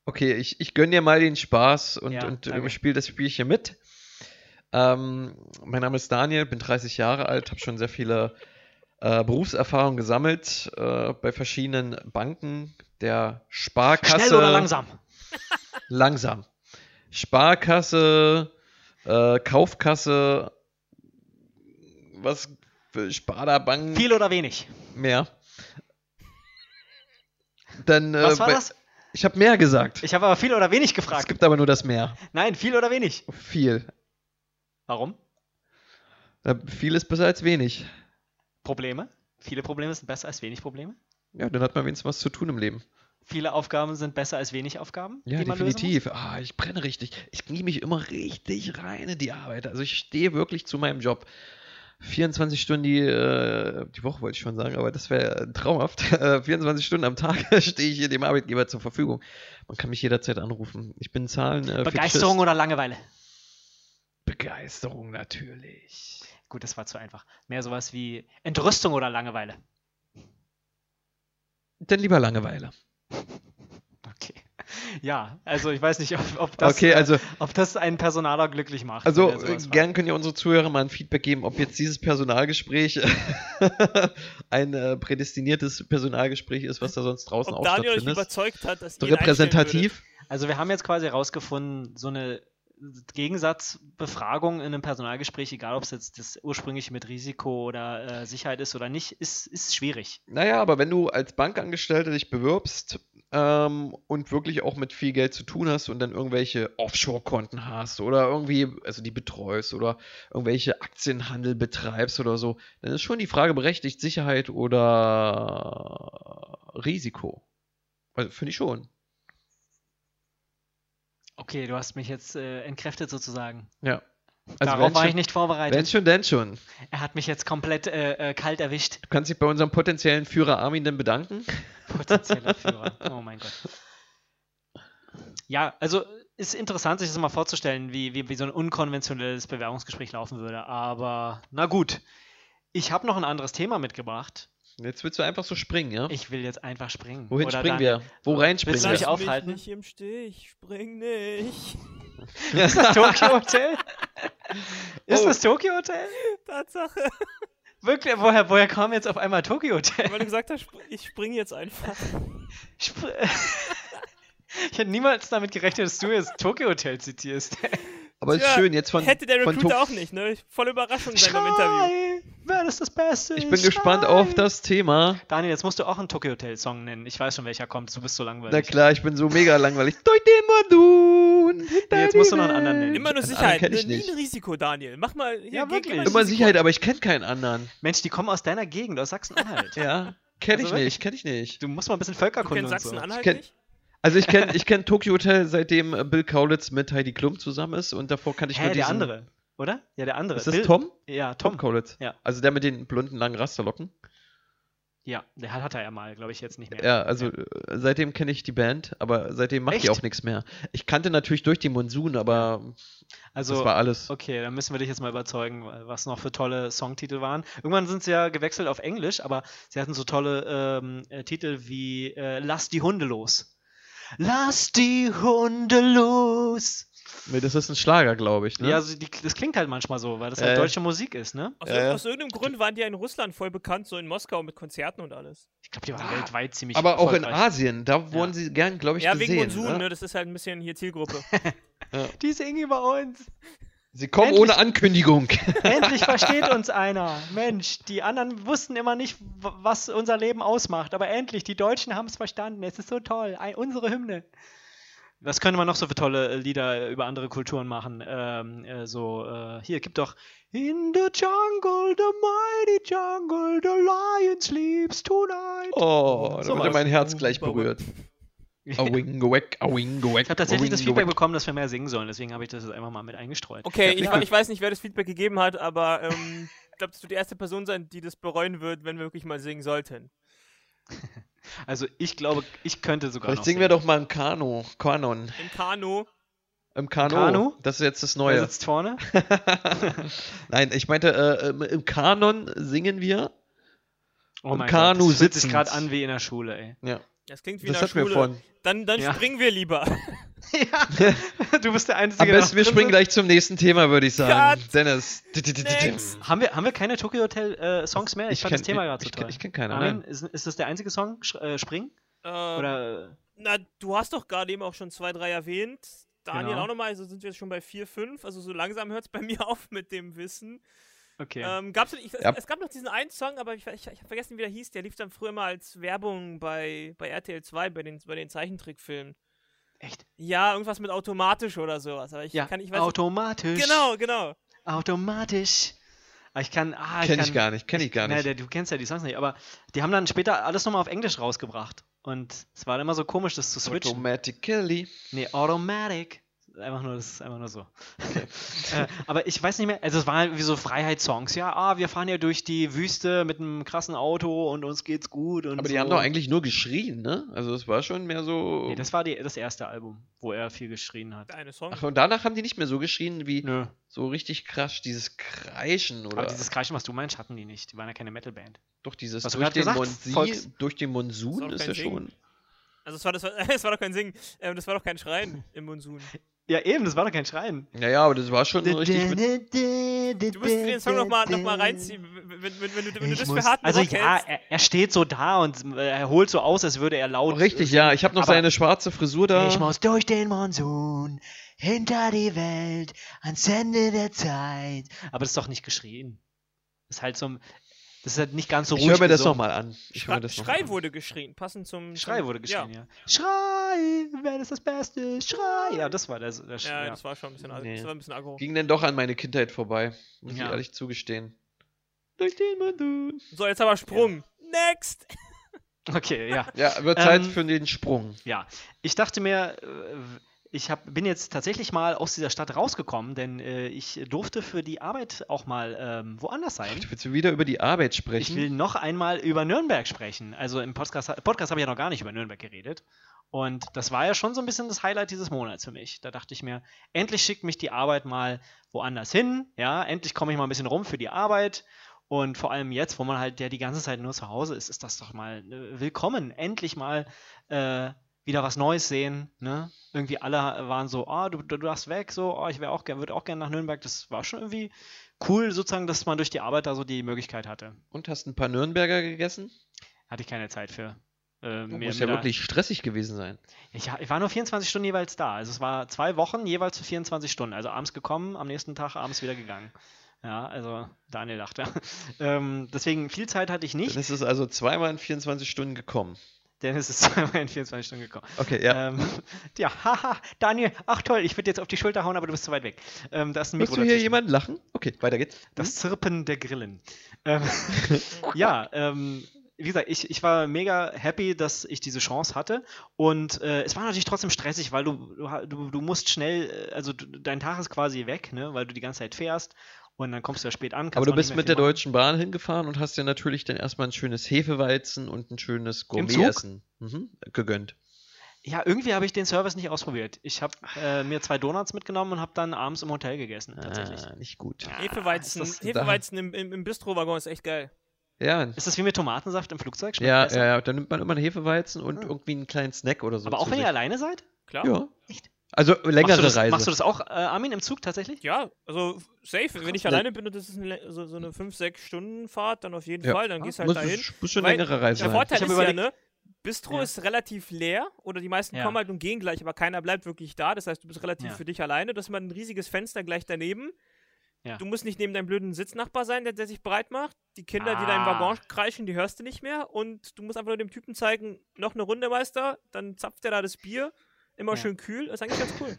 Okay, ich, ich gönne dir mal den Spaß und, Ja, und danke. spiele das Spielchen mit. Ähm, mein Name ist Daniel, bin 30 Jahre alt, habe schon sehr viele äh, Berufserfahrungen gesammelt äh, bei verschiedenen Banken der Sparkasse. Schnell oder langsam? Langsam. Sparkasse, äh, Kaufkasse, was für Sparda-Banken Viel oder wenig? mehr. Dann, äh, Was war bei- das? Ich habe mehr gesagt. Ich habe aber viel oder wenig Es gefragt. gibt aber nur das mehr. Nein, viel oder wenig? Viel. Warum? Äh, Viel ist besser als wenig. Probleme? Viele Probleme sind besser als wenig Probleme? Ja, dann hat man wenigstens was zu tun im Leben. Viele Aufgaben sind besser als wenig Aufgaben? Ja, die man lösen definitiv. Ah, ich brenne richtig. Ich knie mich immer richtig rein in die Arbeit. Also ich stehe wirklich zu meinem Job. 24 Stunden die, äh, die Woche wollte ich schon sagen, aber das wäre traumhaft. Äh, 24 Stunden am Tag stehe ich hier dem Arbeitgeber zur Verfügung. Man kann mich jederzeit anrufen. Ich bin Zahlen. Äh? Begeisterung oder Langeweile? Begeisterung natürlich. Gut, das war zu einfach. Mehr sowas wie Entrüstung oder Langeweile? Dann lieber Langeweile. Okay. Ja, also ich weiß nicht, ob, ob, das, okay, äh, also ob das einen Personaler glücklich macht. Also äh, gern können ja unsere Zuhörer mal ein Feedback geben, ob jetzt dieses Personalgespräch ein äh, prädestiniertes Personalgespräch ist, was da sonst draußen Ob auch Daniel euch stattfindet. überzeugt hat, dass ihr repräsentativ. Also wir haben jetzt quasi herausgefunden, so eine Gegensatzbefragung in einem Personalgespräch, egal ob es jetzt das ursprüngliche mit Risiko oder äh, Sicherheit ist oder nicht, ist, ist schwierig. Naja, aber wenn du als Bankangestellter dich bewirbst ähm, und wirklich auch mit viel Geld zu tun hast und dann irgendwelche Offshore-Konten hast oder irgendwie, also die betreust oder irgendwelche Aktienhandel betreibst oder so, dann ist schon die Frage berechtigt, Sicherheit oder Risiko. Also finde ich schon. Okay, du hast mich jetzt äh, entkräftet sozusagen. Ja. Also Darauf wenn war schon, ich nicht Wenn vorbereitet. schon, denn schon. Er hat mich jetzt komplett äh, äh, kalt erwischt. Du kannst dich bei unserem potenziellen Führer Armin dann bedanken. Potenzieller Führer. Oh mein Gott. Ja, also ist interessant, sich das mal vorzustellen, wie, wie, wie so ein unkonventionelles Bewerbungsgespräch laufen würde. Aber na gut. Ich habe noch ein anderes Thema mitgebracht. Jetzt willst du einfach so springen, ja? Ich will jetzt einfach springen. Wohin Oder springen dann- wir? Wo rein springen Willst du wir? mich Lass aufhalten? Mich nicht im Stich, spring nicht. Ist das Tokyo Hotel? Ist Oh. das Tokyo Hotel? Tatsache. Wirklich? Woher, woher kam jetzt auf einmal Tokyo Hotel? Weil du gesagt hast, ich spring jetzt einfach. Spr- Ich hätte niemals damit gerechnet, dass du jetzt Tokyo Hotel zitierst. Aber es ist schön, jetzt von, Hätte der von Recruiter To- auch nicht, ne? Volle Überraschung in seinem Interview. Schrei! Wer ist das Beste? Ich bin Schrei! gespannt auf das Thema. Daniel, jetzt musst du auch einen Tokyo Hotel Song nennen. Ich weiß schon, welcher kommt. Du bist so Na langweilig. klar, ich bin so mega langweilig. Madun. Nee, jetzt musst du noch einen anderen nennen. Immer nur Einen Sicherheit, anderen kenn ich ne? nie nicht. ein Risiko, Daniel. Mach mal. Hier, Ja, wirklich. Immer. Sicherheit, aber ich kenne keinen anderen. Mensch, die kommen aus deiner Gegend, aus Sachsen-Anhalt. Ja, kenne Also ich wirklich? nicht, kenne ich nicht. Du musst mal ein bisschen Völkerkunde und so. Sachsen-Anhalt Ich kenn- nicht? Also ich kenne ich kenn Tokyo Hotel, seitdem äh, Bill Kaulitz mit Heidi Klum zusammen ist und davor kannte ich Hä, nur der diesen... andere, oder? Ja, der andere. Ist das Bill- Tom? Ja, Tom Tom. Kaulitz. Ja. Also der mit den blonden, langen Rasterlocken. Ja, der hat, hat er ja mal, glaube ich, jetzt nicht mehr. Ja, also äh, seitdem kenne ich die Band, aber seitdem macht die Echt? auch nichts mehr. Ich kannte natürlich durch die Monsun, aber Also, das war alles. okay, dann müssen wir dich jetzt mal überzeugen, was noch für tolle Songtitel waren. Irgendwann sind sie ja gewechselt auf Englisch, aber sie hatten so tolle ähm, äh, Titel wie äh, Lass die Hunde los. Lass die Hunde los. Nee, das ist ein Schlager, glaube ich. Ne? Ja, also die, das klingt halt manchmal so, weil das halt Äh. deutsche Musik ist, ne? Aus, Ja, ja. aus irgendeinem Grund waren die ja in Russland voll bekannt, so in Moskau mit Konzerten und alles. Ich glaube, die waren Ah, weltweit ziemlich aber auch in. Asien, da wurden sie gern, glaube ich, ja, gesehen. wegen Monsun, ne? ne? Das ist halt ein bisschen hier Zielgruppe. Die singen über uns. Sie kommen Endlich- ohne Ankündigung. Endlich versteht uns einer. Mensch, die anderen wussten immer nicht, was unser Leben ausmacht. Aber endlich, die Deutschen haben es verstanden. Es ist so toll. Ein, unsere Hymne. Was könnte man noch so für tolle äh, Lieder über andere Kulturen machen? Ähm, äh, so, äh, hier, gibt doch In the jungle, the mighty jungle, the lion sleeps tonight. Oh, da So wurde was. mein Herz gleich berührt. Awing, gewek, awing, gewek, Ich habe tatsächlich das Feedback bekommen, dass wir mehr singen sollen, deswegen habe ich das jetzt einfach mal mit eingestreut. Okay, Ja, ich, ich weiß nicht, wer das Feedback gegeben hat, aber ähm, ich glaube, das wird die erste Person sein, die das bereuen wird, wenn wir wirklich mal singen sollten. Also ich glaube, ich könnte sogar Vielleicht noch singen wir doch mal ein Kano, Kanon. Im Kanu. Im Kano. Kanu? Das ist jetzt das Wer Neue. sitzt vorne? Nein, ich meinte, äh, im- im Kanon singen wir. Oh Im mein Kanu Gott, das fühlt sich gerade an wie in der Schule, ey. Ja, Das klingt wie das hatten wir Schule. vorhin. Dann, dann Ja. springen wir lieber. ja, du bist der Einzige, Am besten, wir springen gleich zum nächsten Thema, würde ich sagen. Cut. Dennis. Haben wir, haben wir keine Tokyo Hotel äh, Songs mehr? Ich, fand das kenn- Thema gerade so ich, ich kenne keine. Nein. ist, ist das der einzige Song? Sch äh, Spring? Äh, Oder na, du hast doch gerade eben auch schon zwei, drei erwähnt. Daniel Genau. auch nochmal, also sind wir jetzt schon bei vier, fünf. Also so langsam hört es bei mir auf mit dem Wissen. Okay. Ähm, gab's, ich, es, Ja. es gab noch diesen einen Song, aber ich, ich, ich habe vergessen, wie der hieß. Der lief dann früher mal als Werbung bei, bei RTL 2, bei den, bei den Zeichentrickfilmen. Echt? Ja, irgendwas mit automatisch oder sowas. Aber ich Ja, kann, ich weiß automatisch. Genau, genau. Automatisch. Aber ich kann, ah, Kenn kann, ich gar nicht, kenn ich gar Na, nicht. der, du kennst ja die Songs nicht, aber die haben dann später alles nochmal auf Englisch rausgebracht. Und es war dann immer so komisch, das zu switchen. Automatically. Nee, Automatic. Einfach nur, das ist einfach nur so. äh, aber ich weiß nicht mehr, also es waren wie so Freiheitssongs. Ja, ah, wir fahren ja durch die Wüste mit einem krassen Auto und uns geht's gut. Und Aber die so. haben doch eigentlich nur geschrien, ne? Also es war schon mehr so. Nee, das war die, das erste Album, wo er viel geschrien hat. Eine Song. Ach, und danach haben die nicht mehr so geschrien wie Nö. so richtig krass, dieses Kreischen oder Aber dieses Kreischen, was du meinst, hatten die nicht. Die waren ja keine Metalband. doch dieses Was du durch den, gesagt, Monsi, Volks- durch den Monsun ist ja Singen. schon. Also es war, das war, das war doch kein Singen, ähm, das war doch kein Schreien im Monsun. Ja, eben, das war doch kein Schreien. Ja, ja, aber das war schon richtig mit, Du musst den Song nochmal noch mal reinziehen, wenn, wenn, wenn, wenn, du, wenn du das muss, für harten also ja, hältst. er, er steht so da und er holt so aus, als würde er laut. richtig, ja. Ich habe noch Aber- seine schwarze Frisur da. Ich muss durch den Monsun, hinter die Welt, ans Ende der Zeit. Aber das ist doch nicht geschrien. Das ist halt so. ein- Das ist halt nicht ganz so Ich ruhig. höre mir das gesungen. nochmal an. Ich Schrei, mir das noch Schrei an. wurde geschrien, passend zum. Schrei zum, wurde geschrien, Ja, ja. Schrei, wer ist das Beste? Schrei. Ja, das war der. der ja, ja. das war schon ein bisschen, Nee. das war ein bisschen aggro. Ging denn doch an meine Kindheit vorbei. Muss ich Ja. ehrlich zugestehen. Durch den Monsun. So, jetzt aber Sprung. Next! Okay, ja. Ja, wird Zeit Ähm, für den Sprung. Ja, ich dachte mir, äh, ich hab, bin jetzt tatsächlich mal aus dieser Stadt rausgekommen, denn äh, ich durfte für die Arbeit auch mal ähm, woanders sein. Willst du wieder über die Arbeit Ich sprechen? will noch einmal über Nürnberg sprechen. Also im Podcast, Podcast habe ich ja noch gar nicht über Nürnberg geredet. Und das war ja schon so ein bisschen das Highlight dieses Monats für mich. Da dachte ich mir, endlich schickt mich die Arbeit mal woanders hin. Ja, endlich komme ich mal ein bisschen rum für die Arbeit. Und vor allem jetzt, wo man halt ja die ganze Zeit nur zu Hause ist, ist das doch mal äh, willkommen. Endlich mal äh, wieder was Neues sehen. Ne? Irgendwie alle waren so, ah, du, du darfst weg, so, oh, ich wäre auch würde auch gerne nach Nürnberg. Das war schon irgendwie cool, sozusagen, dass man durch die Arbeit da so die Möglichkeit hatte. Und hast ein paar Nürnberger gegessen? Hatte ich keine Zeit für. Äh, Oh, mir- muss mir ja wirklich stressig gewesen sein. Ich, ich war nur 24 Stunden jeweils da. Also es war zwei Wochen jeweils für 24 Stunden. Also abends gekommen, am nächsten Tag abends wieder gegangen. Ja, also Daniel dachte. ähm, deswegen viel Zeit hatte ich Dann nicht, ist es also zweimal in 24 Stunden gekommen. Denn es ist zweimal in 24 Stunden gekommen. Okay, ja. Ähm, ja, haha, Daniel, ach toll, ich würde jetzt auf die Schulter hauen, aber du bist zu weit weg. Ähm, da ist ein Mikro du hier jemanden lachen? Okay, weiter geht's. Das Zirpen der Grillen. Ähm, ja, ähm, wie gesagt, ich, ich war mega happy, dass ich diese Chance hatte. Und äh, es war natürlich trotzdem stressig, weil du, du, du musst schnell, äh, also du, dein Tag ist quasi weg, ne, weil du die ganze Zeit fährst und dann kommst du ja spät an. Aber du bist mit der machen. Deutschen Bahn hingefahren und hast dir natürlich dann erstmal ein schönes Hefeweizen und ein schönes? Gourmet-Essen mhm, gegönnt. Ja, irgendwie habe ich den Service nicht ausprobiert. Ich habe äh, mir zwei Donuts mitgenommen und habe dann abends im Hotel gegessen, tatsächlich. Ah, nicht gut. Ja, Hefeweizen, ist das- Hefeweizen im, im, im Bistro-Waggon ist echt geil. Ja, Ist das wie mit Tomatensaft im Flugzeug? Schmeckt ja, besser? ja, ja, dann nimmt man immer einen Hefeweizen und Ah. irgendwie einen kleinen Snack oder so. Aber auch wenn sich. ihr alleine seid? Klar. Ja. Echt? Also Machst du, längere das, Reise. machst du das auch, äh, Armin, im Zug tatsächlich? Ja, also safe. Wenn ich ne? alleine bin und das ist eine, so, so eine 5-6 Stunden Fahrt, dann auf jeden Ja. Fall, dann Ah, gehst du halt dahin. muss schon Weil längere Reise Der. Vorteil ist überlegt- ja, ne? Bistro Ja. ist relativ leer oder die meisten Ja. kommen halt und gehen gleich, aber keiner bleibt wirklich da. Das heißt, du bist relativ Ja. für dich alleine. Du hast immer ein riesiges Fenster gleich daneben. Ja. Du musst nicht neben deinem blöden Sitznachbar sein, der, der sich breit macht. Die Kinder, die da im Ah. Waggon kreischen, die hörst du nicht mehr. Und du musst einfach nur dem Typen zeigen, noch eine Runde, Meister. Dann zapft er da das Bier. Immer Ja. schön kühl. Das ist eigentlich ganz cool.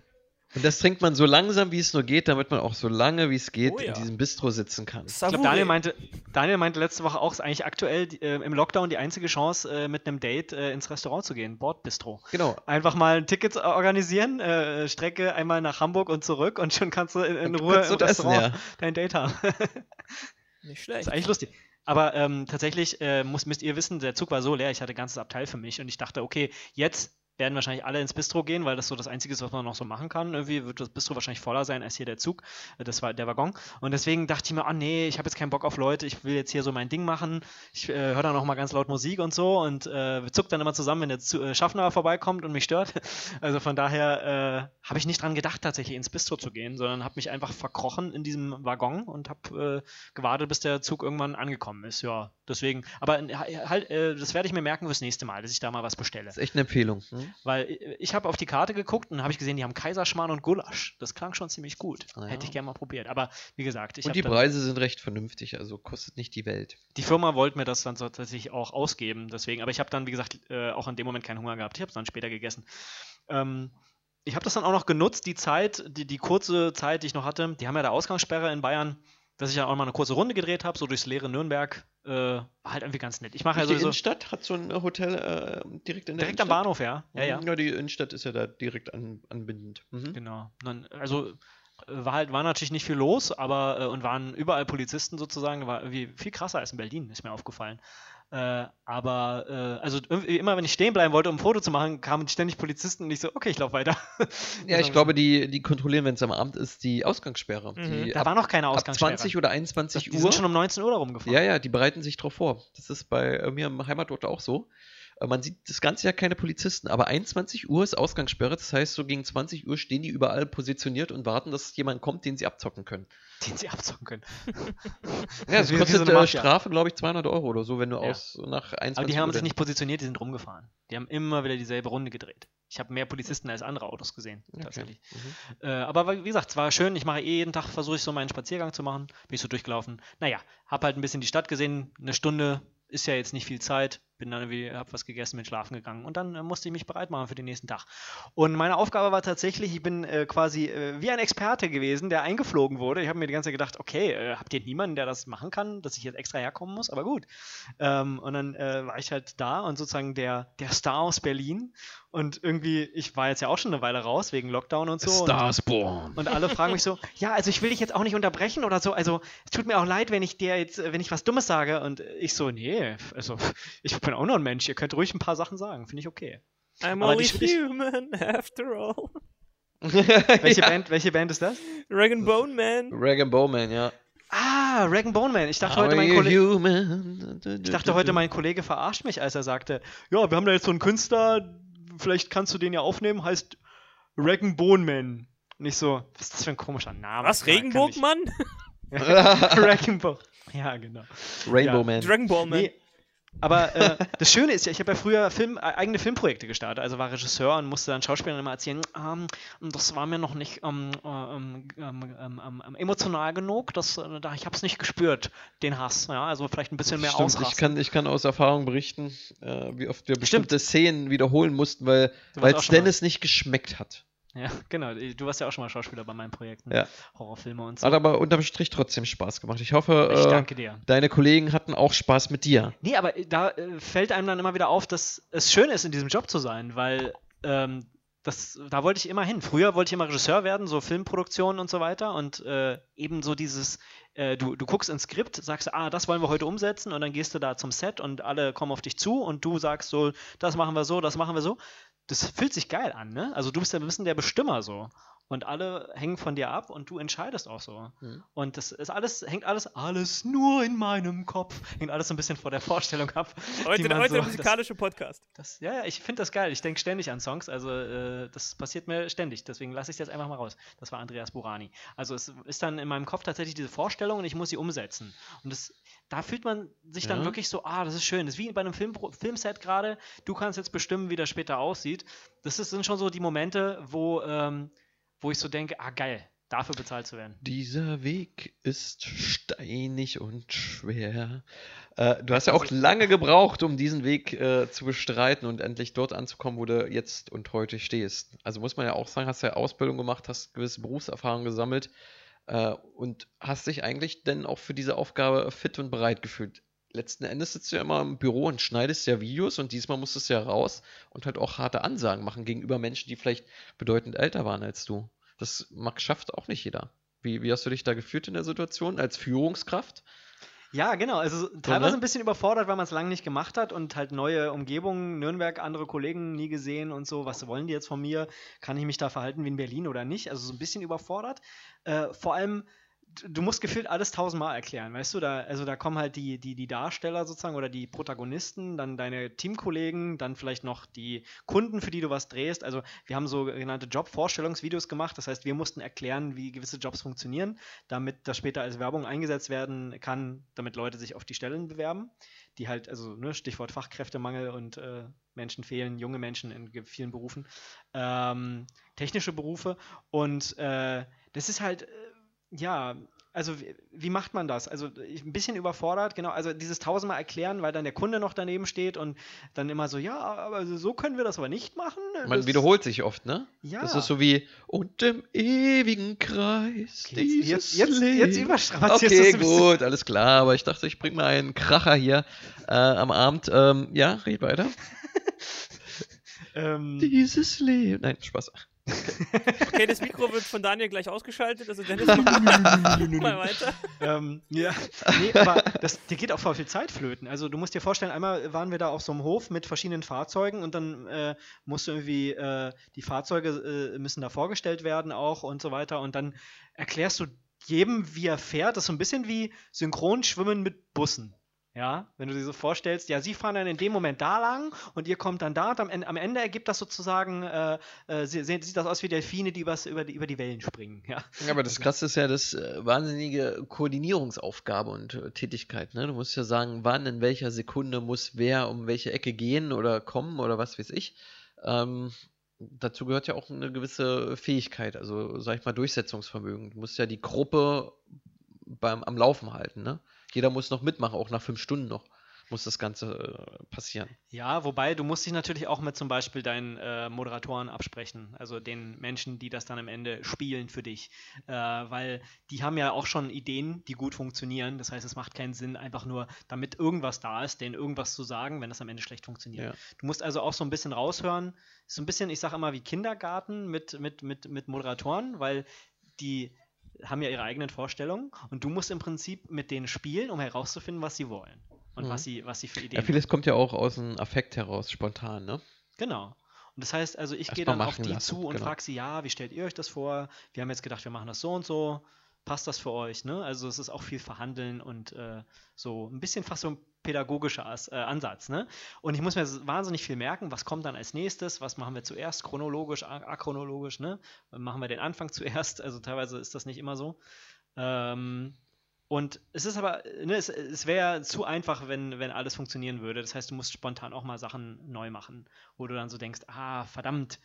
Und das trinkt man so langsam, wie es nur geht, damit man auch so lange, wie es geht, Oh ja. in diesem Bistro sitzen kann. Ich glaube, Daniel meinte, Daniel meinte letzte Woche auch, es ist eigentlich aktuell äh, im Lockdown die einzige Chance, äh, mit einem Date äh, ins Restaurant zu gehen, Bordbistro. Genau. Einfach mal Tickets organisieren, äh, Strecke einmal nach Hamburg und zurück und schon kannst du in, in Ruhe im essen, Restaurant ja. dein Date haben. Nicht Das schlecht. ist eigentlich lustig. Aber ähm, tatsächlich äh, muss, müsst ihr wissen, der Zug war so leer, ich hatte ein ganzes Abteil für mich und ich dachte, okay, jetzt werden wahrscheinlich alle ins Bistro gehen, weil das so das Einzige ist, was man noch so machen kann. Irgendwie wird das Bistro wahrscheinlich voller sein als hier der Zug, äh, das war der Waggon. Und deswegen dachte ich mir, ah nee, ich habe jetzt keinen Bock auf Leute, ich will jetzt hier so mein Ding machen. Ich äh, höre dann noch mal ganz laut Musik und so und äh, zuckt dann immer zusammen, wenn der Zu äh, Schaffner vorbeikommt und mich stört. Also von daher äh, habe ich nicht dran gedacht, tatsächlich ins Bistro zu gehen, sondern habe mich einfach verkrochen in diesem Waggon und habe äh, gewartet, bis der Zug irgendwann angekommen ist. Ja, deswegen. Aber äh, halt, äh, das werde ich mir merken fürs nächste Mal, dass ich da mal was bestelle. Das ist echt eine Empfehlung. Hm? Weil äh, ich habe auf die Karte geguckt und habe ich gesehen, die haben Kaiserschmarrn und Gulasch. Das klang schon ziemlich gut. Ah, ja. Hätte ich gerne mal probiert. Aber wie gesagt, ich Und die Preise sind recht vernünftig, also kostet nicht die Welt. die Firma wollte mir das dann tatsächlich auch ausgeben, deswegen, aber ich habe dann, wie gesagt, äh, auch in dem Moment keinen Hunger gehabt. Ich habe es dann später gegessen. Ähm, ich habe das dann auch noch genutzt, die Zeit, die, die kurze Zeit, die ich noch hatte. Die haben ja da Ausgangssperre in Bayern, dass ich dann auch mal eine kurze Runde gedreht habe, so durchs leere Nürnberg. Äh, war halt irgendwie ganz nett. Ich mache ja die sowieso Innenstadt hat so ein Hotel äh, direkt in der direkt am Innenstadt? Bahnhof, ja. Ja, ja. Ja, die Innenstadt ist ja da direkt an, anbindend. Mhm. Genau. Dann, also äh, war halt war natürlich nicht viel los, aber äh, und waren überall Polizisten sozusagen, war irgendwie viel krasser als in Berlin, ist mir aufgefallen. Äh, aber äh, also immer wenn ich stehen bleiben wollte, um ein Foto zu machen, kamen ständig Polizisten und ich so, okay, ich laufe weiter. Ja, ich glaube, die, die kontrollieren, wenn es am Abend ist, die Ausgangssperre. Mhm. Die da ab, war noch keine ab Ausgangssperre. 20 oder 21 die Uhr. sind schon um 19 Uhr da rumgefahren. ja, ja, die bereiten sich drauf vor. Das ist bei äh, mir im Heimatort auch so. Äh, Man sieht das ganze Jahr keine Polizisten, aber 21 Uhr ist Ausgangssperre. Das heißt, so gegen 20 Uhr stehen die überall positioniert und warten, dass jemand kommt, den sie abzocken können. Den sie abzocken können. Ja, es Wie- wie kostet so eine äh. Strafe, glaube ich, 200 Euro oder so, wenn du Ja. aus nach 21 Aber die haben Uhr sich nicht positioniert, die sind rumgefahren. Die haben immer wieder dieselbe Runde gedreht. Ich habe mehr Polizisten als andere Autos gesehen, Okay. tatsächlich. Mhm. Äh, aber wie gesagt, es war schön. Ich mache eh jeden Tag, versuche ich so meinen Spaziergang zu machen. Bin ich so durchgelaufen. Naja, habe halt ein bisschen die Stadt gesehen. Eine Stunde ist ja jetzt nicht viel Zeit. Bin dann irgendwie, habe was gegessen, bin schlafen gegangen. Und dann äh, musste ich mich bereit machen für den nächsten Tag. Und meine Aufgabe war tatsächlich, ich bin äh, quasi äh, wie ein Experte gewesen, der eingeflogen wurde. Ich habe mir die ganze Zeit gedacht, okay, äh, habt ihr niemanden, der das machen kann, dass ich jetzt extra herkommen muss? Aber gut. Ähm, und dann äh, war ich halt da und sozusagen der, der Star aus Berlin. Und irgendwie, ich war jetzt ja auch schon eine Weile raus wegen Lockdown und so. Und, Stars born. und alle fragen mich so, ja, also ich will dich jetzt auch nicht unterbrechen oder so. Also es tut mir auch leid, wenn ich dir jetzt, wenn ich was Dummes sage. Und ich so, nee, also ich bin auch nur ein Mensch. Ihr könnt ruhig ein paar Sachen sagen, finde ich okay. I'm Aber only human after all. Welche, ja. Band, welche Band ist das? Rag and Bone Man. Rag and Bowman, ja. Ah, Rag and Bone Man. Ich dachte, heute mein Kollege, human? ich dachte heute, mein Kollege verarscht mich, als er sagte, ja, wir haben da jetzt so einen Künstler, vielleicht kannst du den ja aufnehmen, heißt Rag and Bone Man. Und ich so, was ist das für ein komischer Name? Was? Regenbogenmann? ich- Rag and Bone. Ja, genau. Rainbow Ja. Man. Dragon Ball Man. Nee, aber äh, das Schöne ist ja, ich habe ja früher Film, äh, eigene Filmprojekte gestartet, also war Regisseur und musste dann Schauspielern immer erzählen, ähm, das war mir noch nicht ähm, äh, ähm, ähm, ähm, ähm, emotional genug, das, äh, da, ich habe es nicht gespürt, den Hass, ja, also vielleicht ein bisschen mehr Stimmt, ich kann, ich kann aus Erfahrung berichten, äh, wie oft wir Stimmt. bestimmte Szenen wiederholen mussten, weil es Dennis nicht geschmeckt hat. Ja, genau, du warst ja auch schon mal Schauspieler bei meinen Projekten, Ja. Horrorfilme und so. Hat aber unterm Strich trotzdem Spaß gemacht. Ich hoffe, ich äh, danke dir. deine Kollegen hatten auch Spaß mit dir. Nee, aber äh, da äh, fällt einem dann immer wieder auf, dass es schön ist, in diesem Job zu sein, weil ähm, das, da wollte ich immer hin. Früher wollte ich immer Regisseur werden, so Filmproduktionen und so weiter und äh, eben so dieses, äh, du, du guckst ins Skript, sagst, ah, das wollen wir heute umsetzen und dann gehst du da zum Set und alle kommen auf dich zu und du sagst so, das machen wir so, das machen wir so. Das fühlt sich geil an, ne? Also du bist ja ein bisschen der Bestimmer so. Und alle hängen von dir ab und du entscheidest auch so. Mhm. Und das ist alles, hängt alles, alles nur in meinem Kopf. Hängt alles so ein bisschen vor der Vorstellung ab. Heute, heute so- der musikalische Podcast. Das, ja, ja, ich finde das geil. Ich denke ständig an Songs. Also, äh, das passiert mir ständig. Deswegen lasse ich es jetzt einfach mal raus. Das war Andreas Burani. Also, es ist dann in meinem Kopf tatsächlich diese Vorstellung und ich muss sie umsetzen. Und das, da fühlt man sich dann Ja. wirklich so, ah, das ist schön. Das ist wie bei einem Film, Filmset gerade. Du kannst jetzt bestimmen, wie das später aussieht. Das ist, sind schon so die Momente, wo, ähm, wo ich so denke, ah, geil. dafür bezahlt zu werden. Dieser Weg ist steinig und schwer. Äh, du hast ja auch lange gebraucht, um diesen Weg äh, zu bestreiten und endlich dort anzukommen, wo du jetzt und heute stehst. Also muss man ja auch sagen, hast ja Ausbildung gemacht, hast gewisse Berufserfahrung gesammelt äh, und hast dich eigentlich denn auch für diese Aufgabe fit und bereit gefühlt. Letzten Endes sitzt du ja immer im Büro und schneidest ja Videos und diesmal musstest du ja raus und halt auch harte Ansagen machen gegenüber Menschen, die vielleicht bedeutend älter waren als du. Das mag, schafft auch nicht jeder. Wie, wie hast du dich da gefühlt in der Situation als Führungskraft? Ja, genau. Also teilweise ein bisschen überfordert, weil man es lange nicht gemacht hat und halt neue Umgebungen, Nürnberg, andere Kollegen nie gesehen und so. Was wollen die jetzt von mir? Kann ich mich da verhalten wie in Berlin oder nicht? Also so ein bisschen überfordert. Äh, vor allem du musst gefühlt alles tausendmal erklären, weißt du? Da, also da kommen halt die, die, die Darsteller sozusagen oder die Protagonisten, dann deine Teamkollegen, dann vielleicht noch die Kunden, für die du was drehst. Also wir haben sogenannte Jobvorstellungsvideos gemacht. Das heißt, wir mussten erklären, wie gewisse Jobs funktionieren, damit das später als Werbung eingesetzt werden kann, damit Leute sich auf die Stellen bewerben. Die halt, also ne, Stichwort Fachkräftemangel und äh, Menschen fehlen, junge Menschen in vielen Berufen, ähm, technische Berufe. Und äh, das ist halt ja, also wie, macht man das? Also ich, ein bisschen überfordert, genau, also dieses tausendmal erklären, weil dann der Kunde noch daneben steht und dann immer so, ja, aber so können wir das aber nicht machen. Man das, wiederholt sich oft, ne? Ja. Das ist so wie, und im ewigen Kreis okay, jetzt, jetzt, jetzt, jetzt Okay, gut, alles klar, aber ich dachte, ich bringe mal einen Kracher hier äh, am Abend. Ähm, ja, red weiter. ähm, Dieses Leben. Nein, Spaß. Okay, das Mikro wird von Daniel gleich ausgeschaltet, also Dennis mal weiter. Ähm, ja, nee, aber das, dir geht auch voll viel Zeit flöten. Also du musst dir vorstellen, einmal waren wir da auf so einem Hof mit verschiedenen Fahrzeugen und dann äh, musst du irgendwie, äh, die Fahrzeuge äh, müssen da vorgestellt werden auch und so weiter und dann erklärst du jedem, wie er fährt. Das ist so ein bisschen wie Synchronschwimmen mit Bussen. Ja, wenn du dir so vorstellst, ja, sie fahren dann in dem Moment da lang und ihr kommt dann da und am, am Ende ergibt das sozusagen, äh, äh, sieht das aus wie Delfine, die übers, über, die, über die Wellen springen. Ja aber das Krasse ist ja das äh, wahnsinnige Koordinierungsaufgabe und äh, Tätigkeit. Ne? Du musst ja sagen, wann, in welcher Sekunde muss wer um welche Ecke gehen oder kommen oder was weiß ich. Ähm, dazu gehört ja auch eine gewisse Fähigkeit, also sag ich mal Durchsetzungsvermögen. Du musst ja die Gruppe beim, am Laufen halten. Ne? Jeder muss noch mitmachen, auch nach fünf Stunden noch muss das Ganze äh, passieren. Ja, wobei du musst dich natürlich auch mit zum Beispiel deinen äh, Moderatoren absprechen, also den Menschen, die das dann am Ende spielen für dich, äh, weil die haben ja auch schon Ideen, die gut funktionieren. Das heißt, es macht keinen Sinn, einfach nur, damit irgendwas da ist, denen irgendwas zu sagen, wenn das am Ende schlecht funktioniert. Ja. Du musst also auch so ein bisschen raushören. So ein bisschen, ich sage immer wie Kindergarten mit, mit, mit, mit Moderatoren, weil die haben ja ihre eigenen Vorstellungen und du musst im Prinzip mit denen spielen, um herauszufinden, was sie wollen und mhm. was, sie, was sie für Ideen haben. Ja, vieles kommt ja auch aus dem Affekt heraus, spontan, ne? Genau. Und das heißt, also ich gehe dann auf die lassen, zu und genau. frage sie, ja, wie stellt ihr euch das vor? Wir haben jetzt gedacht, wir machen das so und so. Passt das für euch? Ne? Also es ist auch viel Verhandeln und äh, so ein bisschen fast so ein pädagogischer äh, Ansatz. Ne? Und ich muss mir wahnsinnig viel merken, was kommt dann als nächstes, was machen wir zuerst, chronologisch, achronologisch, ne? machen wir den Anfang zuerst, also teilweise ist das nicht immer so. Ähm, und es ist aber, ne, es, es wäre zu einfach, wenn, wenn alles funktionieren würde. Das heißt, du musst spontan auch mal Sachen neu machen, wo du dann so denkst, ah, verdammt,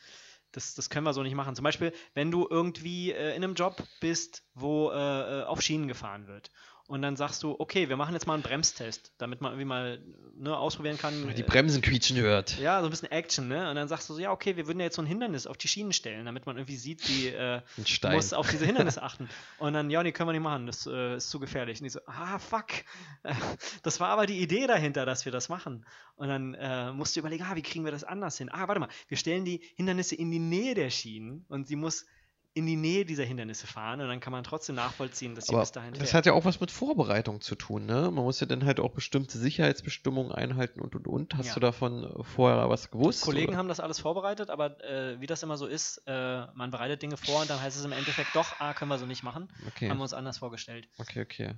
das, das können wir so nicht machen. Zum Beispiel, wenn du irgendwie äh, in einem Job bist, wo äh, äh auf Schienen gefahren wird und dann sagst du, okay, wir machen jetzt mal einen Bremstest, damit man irgendwie mal ne, ausprobieren kann. Die Bremsen quietschen hört. Ja, so ein bisschen Action, ne? Und dann sagst du so, ja, okay, wir würden ja jetzt so ein Hindernis auf die Schienen stellen, damit man irgendwie sieht, wie äh, du musst auf diese Hindernisse achten. Und dann, ja, nee, können wir nicht machen, das äh, ist zu gefährlich. Und ich so, ah, fuck. Das war aber die Idee dahinter, dass wir das machen. Und dann äh, musst du überlegen, ah, wie kriegen wir das anders hin? Ah, warte mal, wir stellen die Hindernisse in die Nähe der Schienen und sie muss in die Nähe dieser Hindernisse fahren und dann kann man trotzdem nachvollziehen, dass sie bis dahin Das hat ja auch was mit Vorbereitung zu tun, ne? Man muss ja dann halt auch bestimmte Sicherheitsbestimmungen einhalten und und und. Hast ja. du davon vorher was gewusst? Kollegen oder? haben das alles vorbereitet, aber äh, wie das immer so ist, äh, man bereitet Dinge vor und dann heißt es im Endeffekt doch, ah, können wir so nicht machen. Okay. Haben wir uns anders vorgestellt. Okay, okay.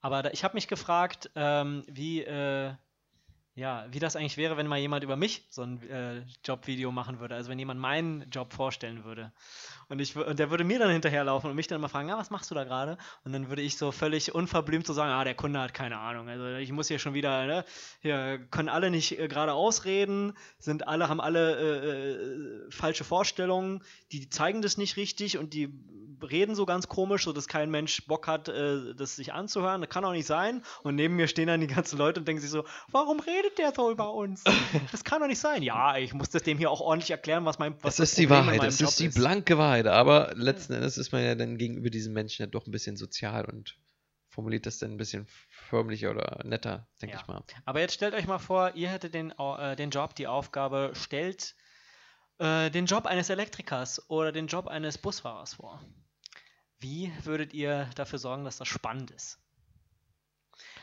Aber da, ich habe mich gefragt, ähm, wie, äh, ja, wie das eigentlich wäre, wenn mal jemand über mich so ein äh, Jobvideo machen würde. Also wenn jemand meinen Job vorstellen würde. Und, ich, und der würde mir dann hinterherlaufen und mich dann mal fragen, ja, was machst du da gerade? Und dann würde ich so völlig unverblümt so sagen, ah, der Kunde hat keine Ahnung. Also ich muss hier schon wieder, ne, hier können alle nicht äh, gerade ausreden, sind alle, haben alle äh, äh, falsche Vorstellungen, die zeigen das nicht richtig und die reden so ganz komisch, so dass kein Mensch Bock hat, äh, das sich anzuhören. Das kann auch nicht sein. Und neben mir stehen dann die ganzen Leute und denken sich so, warum redet der so über uns? Das kann doch nicht sein. Ja, ich muss das dem hier auch ordentlich erklären, was mein was das ist die Wahrheit, das ist die blanke Wahrheit. Aber letzten Endes ist man ja dann gegenüber diesen Menschen ja doch ein bisschen sozial und formuliert das dann ein bisschen förmlicher oder netter, denke Ja. ich mal. Aber jetzt stellt euch mal vor, ihr hättet den, äh, den Job, die Aufgabe, stellt äh, den Job eines Elektrikers oder den Job eines Busfahrers vor. Wie würdet ihr dafür sorgen, dass das spannend ist?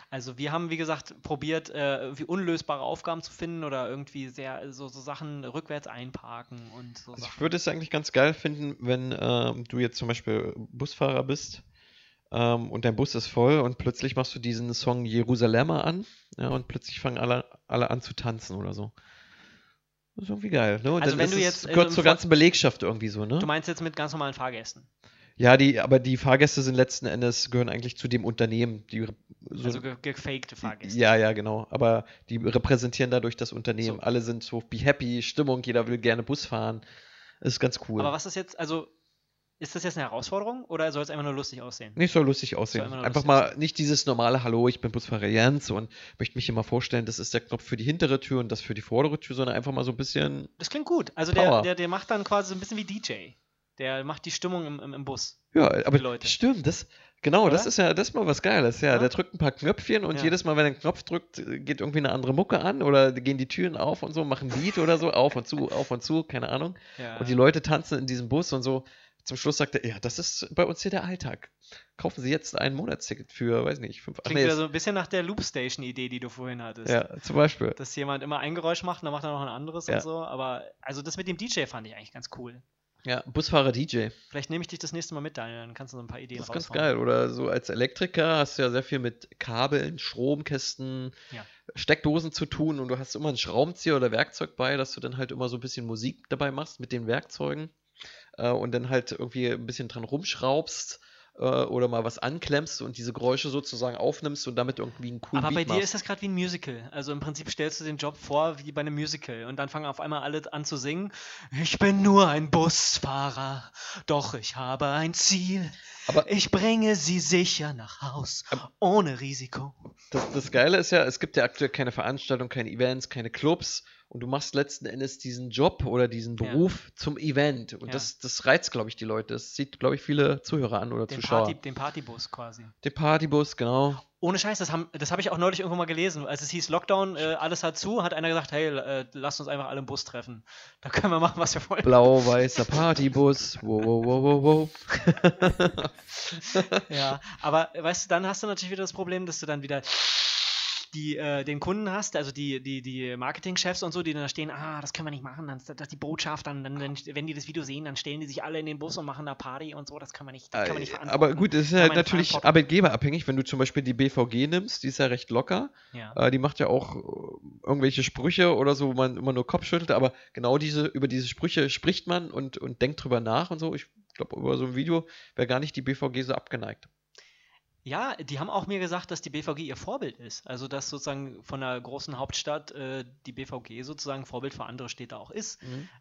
Also wir haben, wie gesagt, probiert, äh, irgendwie unlösbare Aufgaben zu finden oder irgendwie sehr so, so Sachen rückwärts einparken und so Also ich würde es eigentlich ganz geil finden, wenn ähm, du jetzt zum Beispiel Busfahrer bist ähm, und dein Bus ist voll und plötzlich machst du diesen Song Jerusalemer an ja, und plötzlich fangen alle, alle an zu tanzen oder so. Das ist irgendwie geil, ne? Also wenn du jetzt, äh, gehört zur ganzen Belegschaft irgendwie so, ne? Du meinst jetzt mit ganz normalen Fahrgästen? Ja, die, aber die Fahrgäste sind letzten Endes, gehören eigentlich zu dem Unternehmen. Die, so, Also ge gefakte Fahrgäste. ja, ja, genau. Aber die repräsentieren dadurch das Unternehmen. So. Alle sind so be happy, Stimmung, jeder will gerne Bus fahren. Ist ganz cool. Aber was ist jetzt, also ist das jetzt eine Herausforderung oder soll es einfach nur lustig aussehen? Nicht so lustig aussehen. nur Einfach lustig mal nicht dieses normale Hallo, ich bin Busfahrer Jens und möchte mich hier mal vorstellen, das ist der Knopf für die hintere Tür und das für die vordere Tür, sondern einfach mal so ein bisschen. Das klingt gut. Also der, der, der macht dann quasi so ein bisschen wie DJ. Der macht die Stimmung im, im, im Bus. Ja, aber Leute. stimmt, das, genau, das Oder? ist ja, das ist mal was Geiles. Ja, Ja? der drückt ein paar Knöpfchen und Ja. jedes Mal, wenn er einen Knopf drückt, geht irgendwie eine andere Mucke an oder gehen die Türen auf und so, machen Beat oder so, auf und zu, auf und zu, keine Ahnung. Ja. Und die Leute tanzen in diesem Bus und so. Zum Schluss sagt er, ja, das ist bei uns hier der Alltag. Kaufen Sie jetzt ein Monatsticket für, weiß nicht, fünf, Klingt nee, wieder so ein bisschen nach der Loopstation-Idee, die du vorhin hattest. ja, zum Beispiel. Dass jemand immer ein Geräusch macht und dann macht er noch ein anderes und so. Aber also das mit dem DJ fand ich eigentlich ganz cool. Ja, Busfahrer DJ. Vielleicht nehme ich dich das nächste Mal mit, Daniel, dann kannst du so ein paar Ideen Das ist ganz geil. Oder so als Elektriker hast du ja sehr viel mit Kabeln, Stromkästen, Ja. Steckdosen zu tun und du hast immer einen Schraubenzieher oder Werkzeug bei, dass du dann halt immer so ein bisschen Musik dabei machst mit den Werkzeugen äh, und dann halt irgendwie ein bisschen dran rumschraubst äh, oder mal was anklemmst und diese Geräusche sozusagen aufnimmst und damit irgendwie einen coolen Aber bei Beat dir machst. ist das gerade wie ein Musical. Also im Prinzip stellst du den Job vor wie bei einem Musical und dann fangen auf einmal alle an zu singen. Ich bin nur ein Busfahrer, doch ich habe ein Ziel. Aber- ich bringe sie sicher nach Haus, ohne Risiko. Das, das Geile ist ja, es gibt ja aktuell keine Veranstaltungen, keine Events, keine Clubs und du machst letzten Endes diesen Job oder diesen Ja. Beruf zum Event und Ja. das, das reizt, glaube ich, die Leute. Das zieht, glaube ich, viele Zuhörer an oder Den, Zuschauer. Party, den Partybus quasi. Den Partybus, genau. Ohne Scheiß, das habe das hab ich auch neulich irgendwo mal gelesen. Als es hieß Lockdown, äh, alles hat zu, hat einer gesagt, hey, äh, lasst uns einfach alle im Bus treffen. Da können wir machen, was wir wollen. Blau-weißer Partybus. Wow, wow, wow, wow, wow. Ja, aber weißt du, dann hast du natürlich wieder das Problem, dass du dann wieder die, äh, den Kunden hast, also die, die, die Marketingchefs und so, die dann da stehen, ah, das können wir nicht machen, dann, dass die Botschaft, dann, dann, dann, wenn die das Video sehen, dann stellen die sich alle in den Bus und machen da Party und so, das kann man nicht, das kann man nicht verantworten. Aber gut, es ist halt nicht natürlich arbeitgeberabhängig, wenn du zum Beispiel die BVG nimmst, die ist ja recht locker. Ja. Äh, die macht ja auch äh, irgendwelche Sprüche oder so, wo man immer nur Kopf schüttelt, aber genau diese, über diese Sprüche spricht man und, und denkt drüber nach und so. Ich glaube, über so ein Video wäre gar nicht die BVG so abgeneigt. Ja, die haben auch mir gesagt, dass die BVG ihr Vorbild ist. Also, dass sozusagen von einer großen Hauptstadt äh, die BVG sozusagen Vorbild für andere Städte auch ist.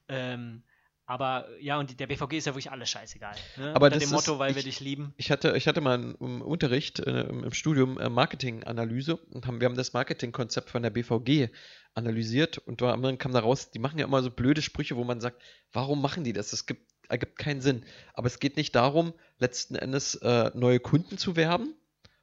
Ähm, aber ja, und der BVG ist ja wirklich alles scheißegal. Ne? Aber Unter das dem Motto, ist- weil ich- wir dich lieben. Ich hatte, ich hatte mal einen, im Unterricht äh, im Studium äh, Marketinganalyse und haben, wir haben das Marketingkonzept von der BVG analysiert und da, kam da raus, die machen ja immer so blöde Sprüche, wo man sagt, warum machen die das? Das gibt, ergibt keinen Sinn. Aber es geht nicht darum, letzten Endes äh, neue Kunden zu werben,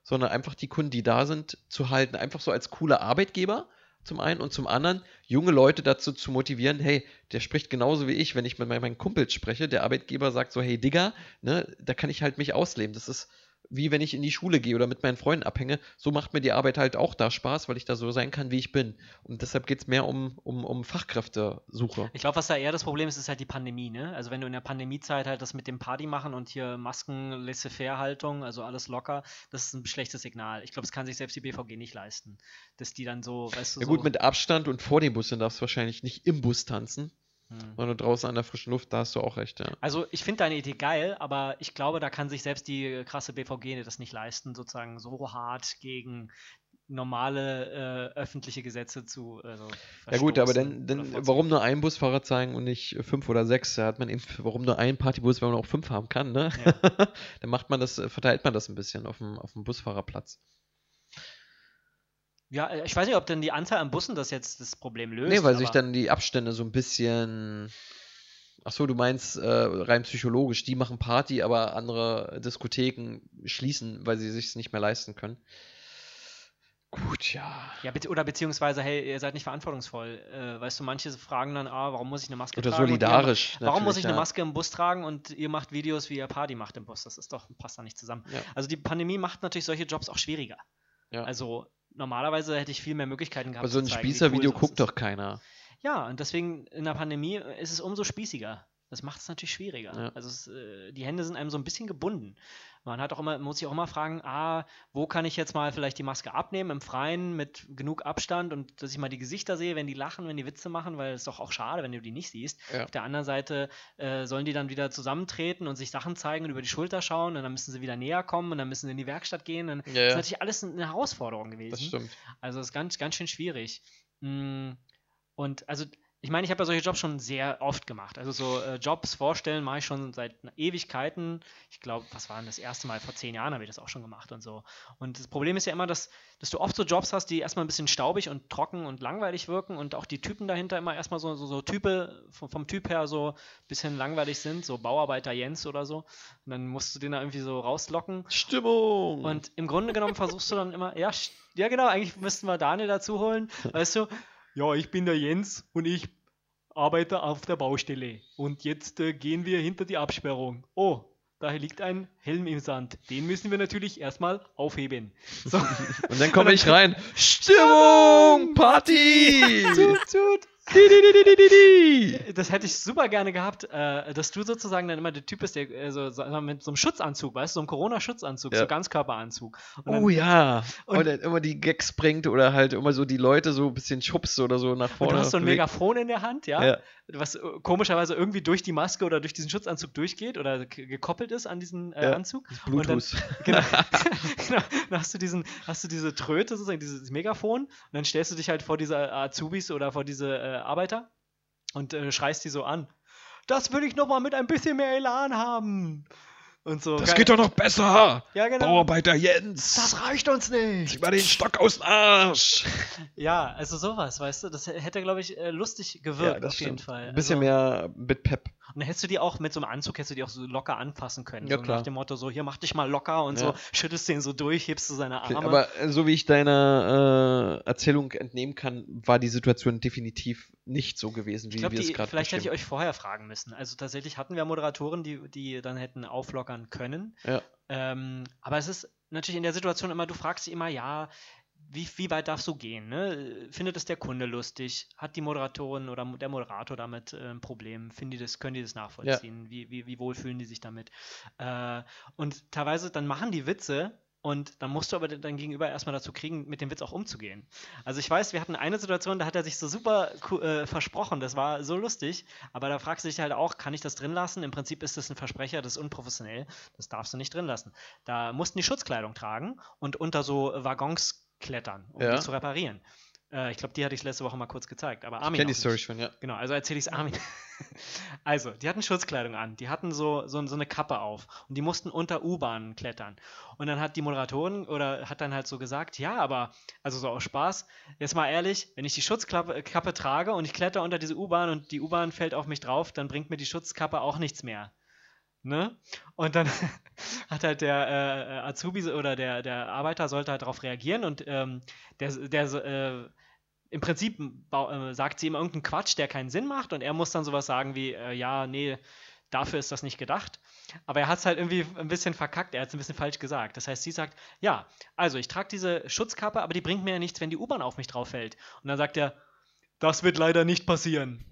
sondern einfach die Kunden, die da sind, zu halten. Einfach so als cooler Arbeitgeber zum einen und zum anderen junge Leute dazu zu motivieren, hey, der spricht genauso wie ich, wenn ich mit meinen Kumpels spreche, der Arbeitgeber sagt so, hey Digga, ne, da kann ich halt mich ausleben. Das ist wie wenn ich in die Schule gehe oder mit meinen Freunden abhänge. So macht mir die Arbeit halt auch da Spaß, weil ich da so sein kann, wie ich bin. Und deshalb geht es mehr um, um, um Fachkräftesuche. Ich glaube, was da eher das Problem ist, ist halt die Pandemie, ne? Also wenn du in der Pandemiezeit halt das mit dem Party machen und hier Masken, Laissez-faire-Haltung, also alles locker, das ist ein schlechtes Signal. Ich glaube, das kann sich selbst die BVG nicht leisten. Dass die dann so, weißt du, Ja so. gut, mit Abstand und vor dem Bus, dann darfst du wahrscheinlich nicht im Bus tanzen, Hm. sondern draußen an der frischen Luft, da hast du auch recht, ja. Also ich finde deine Idee geil, aber ich glaube, da kann sich selbst die krasse BVG das nicht leisten, sozusagen so hart gegen normale äh, öffentliche Gesetze zu. Also, Ja gut, aber dann, dann warum nur einen Busfahrer zeigen und nicht fünf oder sechs? Da hat man eben, warum nur einen Partybus, wenn man auch fünf haben kann, ne? Ja. dann macht man das, verteilt man das ein bisschen auf dem, auf dem Busfahrerplatz. Ja, äh, ich weiß nicht, ob denn die Anzahl an Bussen das jetzt das Problem löst. Nee, weil sich aber- dann die Abstände so ein bisschen. Ach so, du meinst äh, rein psychologisch, die machen Party, aber andere Diskotheken schließen, weil sie sich nicht mehr leisten können. Gut, ja. Ja, bezieh- oder beziehungsweise, hey, ihr seid nicht verantwortungsvoll. Äh, weißt du, manche fragen dann, ah, warum muss ich eine Maske Oder tragen? ihr solidarisch. macht- Warum muss ich natürlich, eine ja. Maske im Bus tragen und ihr macht Videos, wie ihr Party macht im Bus? Das ist doch, passt da nicht zusammen. Ja. Also die Pandemie macht natürlich solche Jobs auch schwieriger. Ja. Also normalerweise hätte ich viel mehr Möglichkeiten gehabt. Aber so ein Spießer-Video cool guckt doch keiner. Ja, und deswegen in der Pandemie ist es umso spießiger. Das macht es natürlich schwieriger. Ja. Also es, äh, die Hände sind einem so ein bisschen gebunden. Man hat auch immer, muss sich auch immer fragen, ah, wo kann ich jetzt mal vielleicht die Maske abnehmen im Freien mit genug Abstand und dass ich mal die Gesichter sehe, wenn die lachen, wenn die Witze machen, weil es ist doch auch schade, wenn du die nicht siehst. Ja. Auf der anderen Seite äh, sollen die dann wieder zusammentreten und sich Sachen zeigen und über die Schulter schauen und dann müssen sie wieder näher kommen und dann müssen sie in die Werkstatt gehen. Und Ja, Das ist natürlich alles eine Herausforderung gewesen. Das stimmt. Also das ist ganz, ganz schön schwierig. Mm, Und also, ich meine, ich habe ja solche Jobs schon sehr oft gemacht. Also so äh, Jobs vorstellen mache ich schon seit Ewigkeiten. Ich glaube, was war denn das erste Mal? Vor zehn Jahren habe ich das auch schon gemacht und so. Und das Problem ist ja immer, dass, dass du oft so Jobs hast, die erstmal ein bisschen staubig und trocken und langweilig wirken und auch die Typen dahinter immer erstmal so, so, so Type, vom, vom Typ her so ein bisschen langweilig sind, so Bauarbeiter Jens oder so. Und dann musst du den da irgendwie so rauslocken. Stimmung! Und im Grunde genommen versuchst du dann immer, ja, ja genau, eigentlich müssten wir Daniel dazu holen, weißt du, ja, ich bin der Jens und ich arbeite auf der Baustelle. Und jetzt äh, gehen wir hinter die Absperrung. Oh, da liegt ein Helm im Sand. Den müssen wir natürlich erstmal aufheben. So, Und dann komme ich rein. Stimmung! Party! tut, tut. Das hätte ich super gerne gehabt, äh, dass du sozusagen dann immer der Typ bist, der äh, so, so, mit so einem Schutzanzug, weißt du, so einem Corona-Schutzanzug, Ja. so Ganzkörperanzug. Und dann- Oh ja. Und- Und dann immer die Gags bringt oder halt immer so die Leute so ein bisschen schubst oder so nach Und vorne. du hast so ein. Megafon in der Hand, ja? Ja. Was äh, komischerweise irgendwie durch die Maske oder durch diesen Schutzanzug durchgeht oder gekoppelt ist an diesen äh, Ja. Anzug. Bluetooth. Und dann, genau, genau, dann hast du diesen, hast du diese Tröte, sozusagen, dieses Megafon, und dann stellst du dich halt vor diese Azubis oder vor diese Arbeiter und äh, schreist die so an. Das will ich noch mal mit ein bisschen mehr Elan haben. Und so. Das geil. geht doch noch besser! Ja, genau. Bauarbeiter Jens! Das reicht uns nicht. Zieh mal den Stock aus dem Arsch! Ja, also sowas, weißt du, das hätte, glaube ich, äh, lustig gewirkt, auf jeden Fall. Ein bisschen also, mehr mit Pep. Und dann hättest du die auch mit so einem Anzug, hättest du die auch so locker anfassen können. Ja, so klar. nach dem Motto, so hier mach dich mal locker und Ja. so, schüttelst den so durch, hebst du seine Arme. Aber äh, so wie ich deiner äh, Erzählung entnehmen kann, war die Situation definitiv nicht so gewesen, wie ich glaube, wir es gerade vielleicht hätte ich euch vorher fragen müssen. Also tatsächlich hatten wir Moderatoren, die, die dann hätten auflockern können. Ja. Ähm, aber es ist natürlich in der Situation immer, du fragst dich immer, ja, wie, wie weit darfst du gehen? Ne? Findet es der Kunde lustig? Hat die Moderatorin oder der Moderator damit äh, ein Problem? Finden die das, können die das nachvollziehen? Wie, wie, wie wohl fühlen die sich damit? Äh, und teilweise dann machen die Witze und dann musst du aber dein Gegenüber erstmal dazu kriegen, mit dem Witz auch umzugehen. Also ich weiß, wir hatten eine Situation, da hat er sich so super äh, versprochen, das war so lustig, aber da fragst du dich halt auch, kann ich das drin lassen? Im Prinzip ist das ein Versprecher, das ist unprofessionell, das darfst du nicht drin lassen. Da mussten die Schutzkleidung tragen und unter so Waggons klettern, um Ja. die zu reparieren. Äh, ich glaube, die hatte ich letzte Woche mal kurz gezeigt, aber Ich Armin kenne die Story schon, ja. Genau, also erzähle ich es Armin. Also, die hatten Schutzkleidung an, die hatten so, so, so eine Kappe auf und die mussten unter U-Bahnen klettern. Und dann hat die Moderatorin oder hat dann halt so gesagt, ja, aber, also so aus Spaß, jetzt mal ehrlich, wenn ich die Schutzkappe Kappe trage und ich kletter unter diese U-Bahn und die U-Bahn fällt auf mich drauf, dann bringt mir die Schutzkappe auch nichts mehr. Ne? Und dann hat halt der äh, Azubi oder der, der Arbeiter sollte halt darauf reagieren und ähm, der, der äh, im Prinzip äh, sagt sie ihm irgendeinen Quatsch, der keinen Sinn macht und er muss dann sowas sagen wie, äh, ja, nee, dafür ist das nicht gedacht. Aber er hat es halt irgendwie ein bisschen verkackt, er hat es ein bisschen falsch gesagt. Das heißt, sie sagt, ja, also ich trage diese Schutzkappe, aber die bringt mir ja nichts, wenn die U-Bahn auf mich drauf fällt. Und dann sagt er, das wird leider nicht passieren.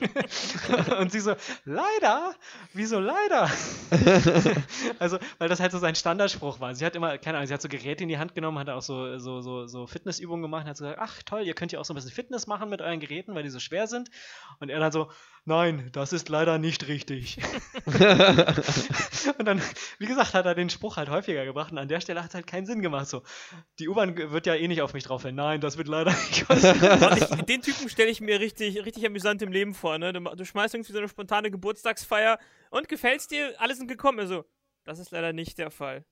und sie so, leider? Wieso leider? also, weil das halt so sein Standardspruch war. Sie hat immer, keine Ahnung, sie hat so Geräte in die Hand genommen, hat auch so, so, so, so Fitnessübungen gemacht und hat so gesagt, ach toll, ihr könnt ja auch so ein bisschen Fitness machen mit euren Geräten, weil die so schwer sind. Und er dann so, nein, das ist leider nicht richtig. und dann, wie gesagt, hat er den Spruch halt häufiger gebracht und an der Stelle hat es halt keinen Sinn gemacht. So, die U-Bahn wird ja eh nicht auf mich drauf fallen. Nein, das wird leider nicht den Typen stelle ich mir richtig, richtig amüsant im Leben vor. Ne? Du, du schmeißt irgendwie so eine spontane Geburtstagsfeier und gefällt's dir? Alle sind gekommen. Also, das ist leider nicht der Fall.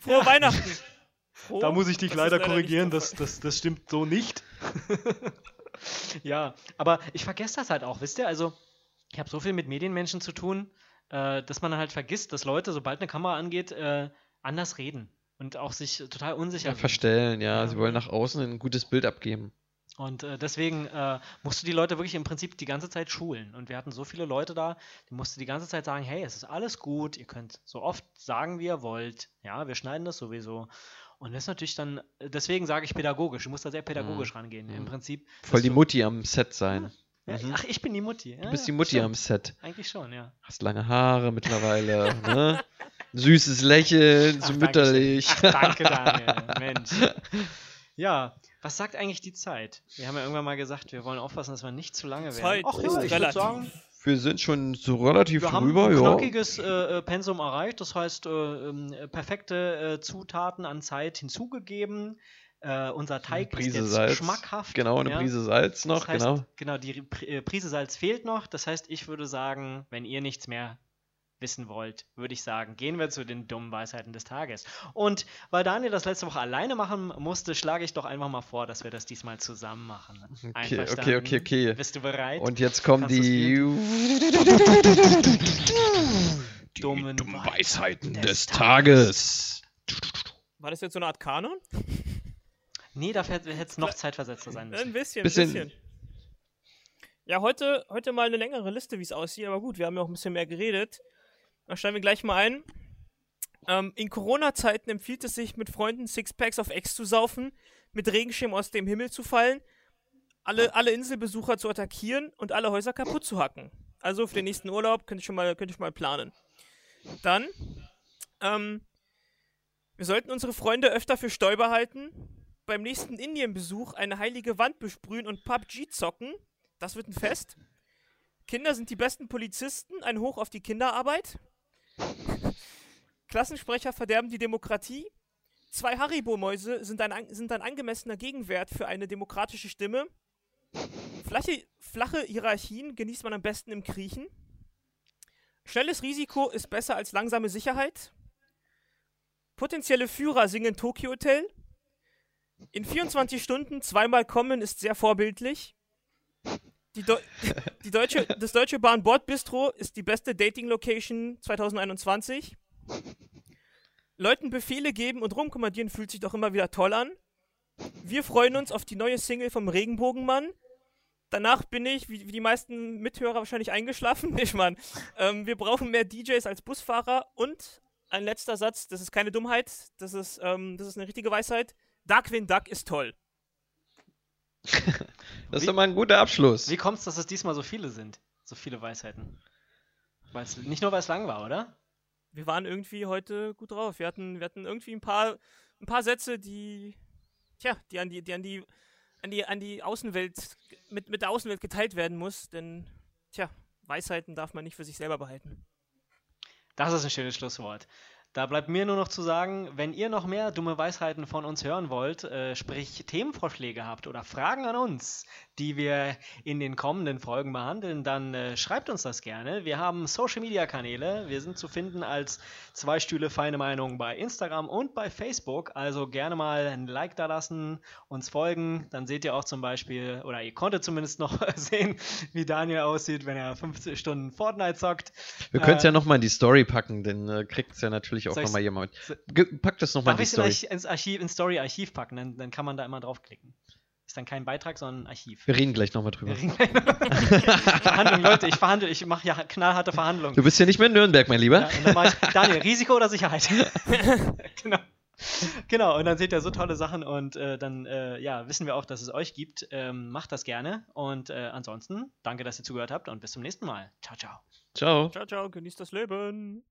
Frohe ja. Weihnachten! Froh? Da muss ich dich leider, leider korrigieren, das, das, das stimmt so nicht. ja, aber ich vergesse das halt auch, wisst ihr? Also, ich habe so viel mit Medienmenschen zu tun, äh, dass man halt vergisst, dass Leute, sobald eine Kamera angeht, äh, anders reden und auch sich total unsicher ja, verstellen, ja. ja. Sie wollen nach außen ein gutes Bild abgeben. Und äh, deswegen äh, musst du die Leute wirklich im Prinzip die ganze Zeit schulen. Und wir hatten so viele Leute da, die mussten die ganze Zeit sagen, hey, es ist alles gut, ihr könnt so oft sagen, wie ihr wollt. Ja, wir schneiden das sowieso. Und das ist natürlich dann, deswegen sage ich pädagogisch, du musst da sehr pädagogisch mhm. rangehen. Im mhm. Prinzip. Voll die Mutti am Set sein. Ja, mhm. Ach, ich bin die Mutti. Ja, du bist die Mutti schon. am Set. Eigentlich schon, ja. Hast lange Haare mittlerweile, ne? Süßes Lächeln, so mütterlich. Ach, danke, Daniel. Mensch. Ja, was sagt eigentlich die Zeit? Wir haben ja irgendwann mal gesagt, wir wollen aufpassen, dass wir nicht zu lange werden. Zeit Ach, ja, ich würde sagen, wir sind schon so relativ wir drüber, haben ein knackiges äh, äh, Pensum erreicht, das heißt äh, ähm, perfekte äh, Zutaten an Zeit hinzugegeben. Äh, unser Teig ist jetzt Salz. schmackhaft. Genau, eine ja. Prise Salz noch, das heißt, genau. Genau, die äh, Prise Salz fehlt noch. Das heißt, ich würde sagen, wenn ihr nichts mehr wissen wollt, würde ich sagen, gehen wir zu den dummen Weisheiten des Tages. Und weil Daniel das letzte Woche alleine machen musste, schlage ich doch einfach mal vor, dass wir das diesmal zusammen machen. Okay, okay, okay, okay. Bist du bereit? Und jetzt kommen die, die dummen, dummen Weisheiten des, des Tages. War das jetzt so eine Art Kanon? Nee, dafür hätte es noch zeitversetzter sein müssen. Ein bisschen, bisschen. bisschen. Ja, heute, heute mal eine längere Liste, wie es aussieht, aber gut, wir haben ja auch ein bisschen mehr geredet. Da steigen wir gleich mal ein. Ähm, in Corona-Zeiten empfiehlt es sich, mit Freunden Sixpacks auf Ex zu saufen, mit Regenschirm aus dem Himmel zu fallen, alle, alle Inselbesucher zu attackieren und alle Häuser kaputt zu hacken. Also für den nächsten Urlaub könnt ihr schon mal, könnt ihr schon mal planen. Dann, ähm, wir sollten unsere Freunde öfter für Stäuber halten, beim nächsten Indienbesuch eine heilige Wand besprühen und PUBG zocken. Das wird ein Fest. Kinder sind die besten Polizisten, ein Hoch auf die Kinderarbeit. Klassensprecher verderben die Demokratie. Zwei Haribo-Mäuse sind ein, sind ein angemessener Gegenwert für eine demokratische Stimme. Flache, flache Hierarchien genießt man am besten im Kriechen. Schnelles Risiko ist besser als langsame Sicherheit. Potenzielle Führer singen Tokyo Hotel. In 24 Stunden zweimal kommen ist sehr vorbildlich. Die, Deu die deutsche, das Deutsche Bahn Bordbistro ist die beste Dating-Location 2021. Leuten Befehle geben und rumkommandieren fühlt sich doch immer wieder toll an. Wir freuen uns auf die neue Single vom Regenbogenmann. Danach bin ich, wie, wie die meisten Mithörer wahrscheinlich eingeschlafen. Nicht, Mann. Ähm, wir brauchen mehr DJs als Busfahrer. Und ein letzter Satz, das ist keine Dummheit, das ist, ähm, das ist eine richtige Weisheit. Darkwing Duck ist toll. das ist doch mal ein guter Abschluss. Wie kommt es, dass es diesmal so viele sind? So viele Weisheiten. Weil's, nicht nur, weil es lang war, oder? Wir waren irgendwie heute gut drauf. Wir hatten, wir hatten irgendwie ein paar, ein paar Sätze, die, tja, die an die, die an die, an die, an die Außenwelt, mit, mit der Außenwelt geteilt werden muss, denn, tja, Weisheiten darf man nicht für sich selber behalten. Das ist ein schönes Schlusswort. Da bleibt mir nur noch zu sagen, wenn ihr noch mehr dumme Weisheiten von uns hören wollt, äh, sprich Themenvorschläge habt oder Fragen an uns, die wir in den kommenden Folgen behandeln, dann äh, schreibt uns das gerne. Wir haben Social Media Kanäle. Wir sind zu finden als zwei Stühle feine Meinung bei Instagram und bei Facebook. Also gerne mal ein Like da lassen, uns folgen. Dann seht ihr auch zum Beispiel, oder ihr konntet zumindest noch sehen, wie Daniel aussieht, wenn er 50 Stunden Fortnite zockt. Wir können es äh, ja nochmal in die Story packen, denn äh, kriegt es ja natürlich auch nochmal jemand. Pack das nochmal in die Story. ins Archiv, ins Story-Archiv packen, dann, dann kann man da immer draufklicken. Ist dann kein Beitrag, sondern ein Archiv. Wir reden gleich nochmal drüber. Verhandlung, Leute, ich verhandle, ich mache ja knallharte Verhandlungen. Du bist ja nicht mehr in Nürnberg, mein Lieber. Ja, ich, Daniel, Risiko oder Sicherheit? genau. Genau, und dann seht ihr so tolle Sachen und äh, dann äh, ja, wissen wir auch, dass es euch gibt. Ähm, macht das gerne und äh, ansonsten danke, dass ihr zugehört habt und bis zum nächsten Mal. Ciao, ciao. Ciao. Ciao, ciao, genießt das Leben.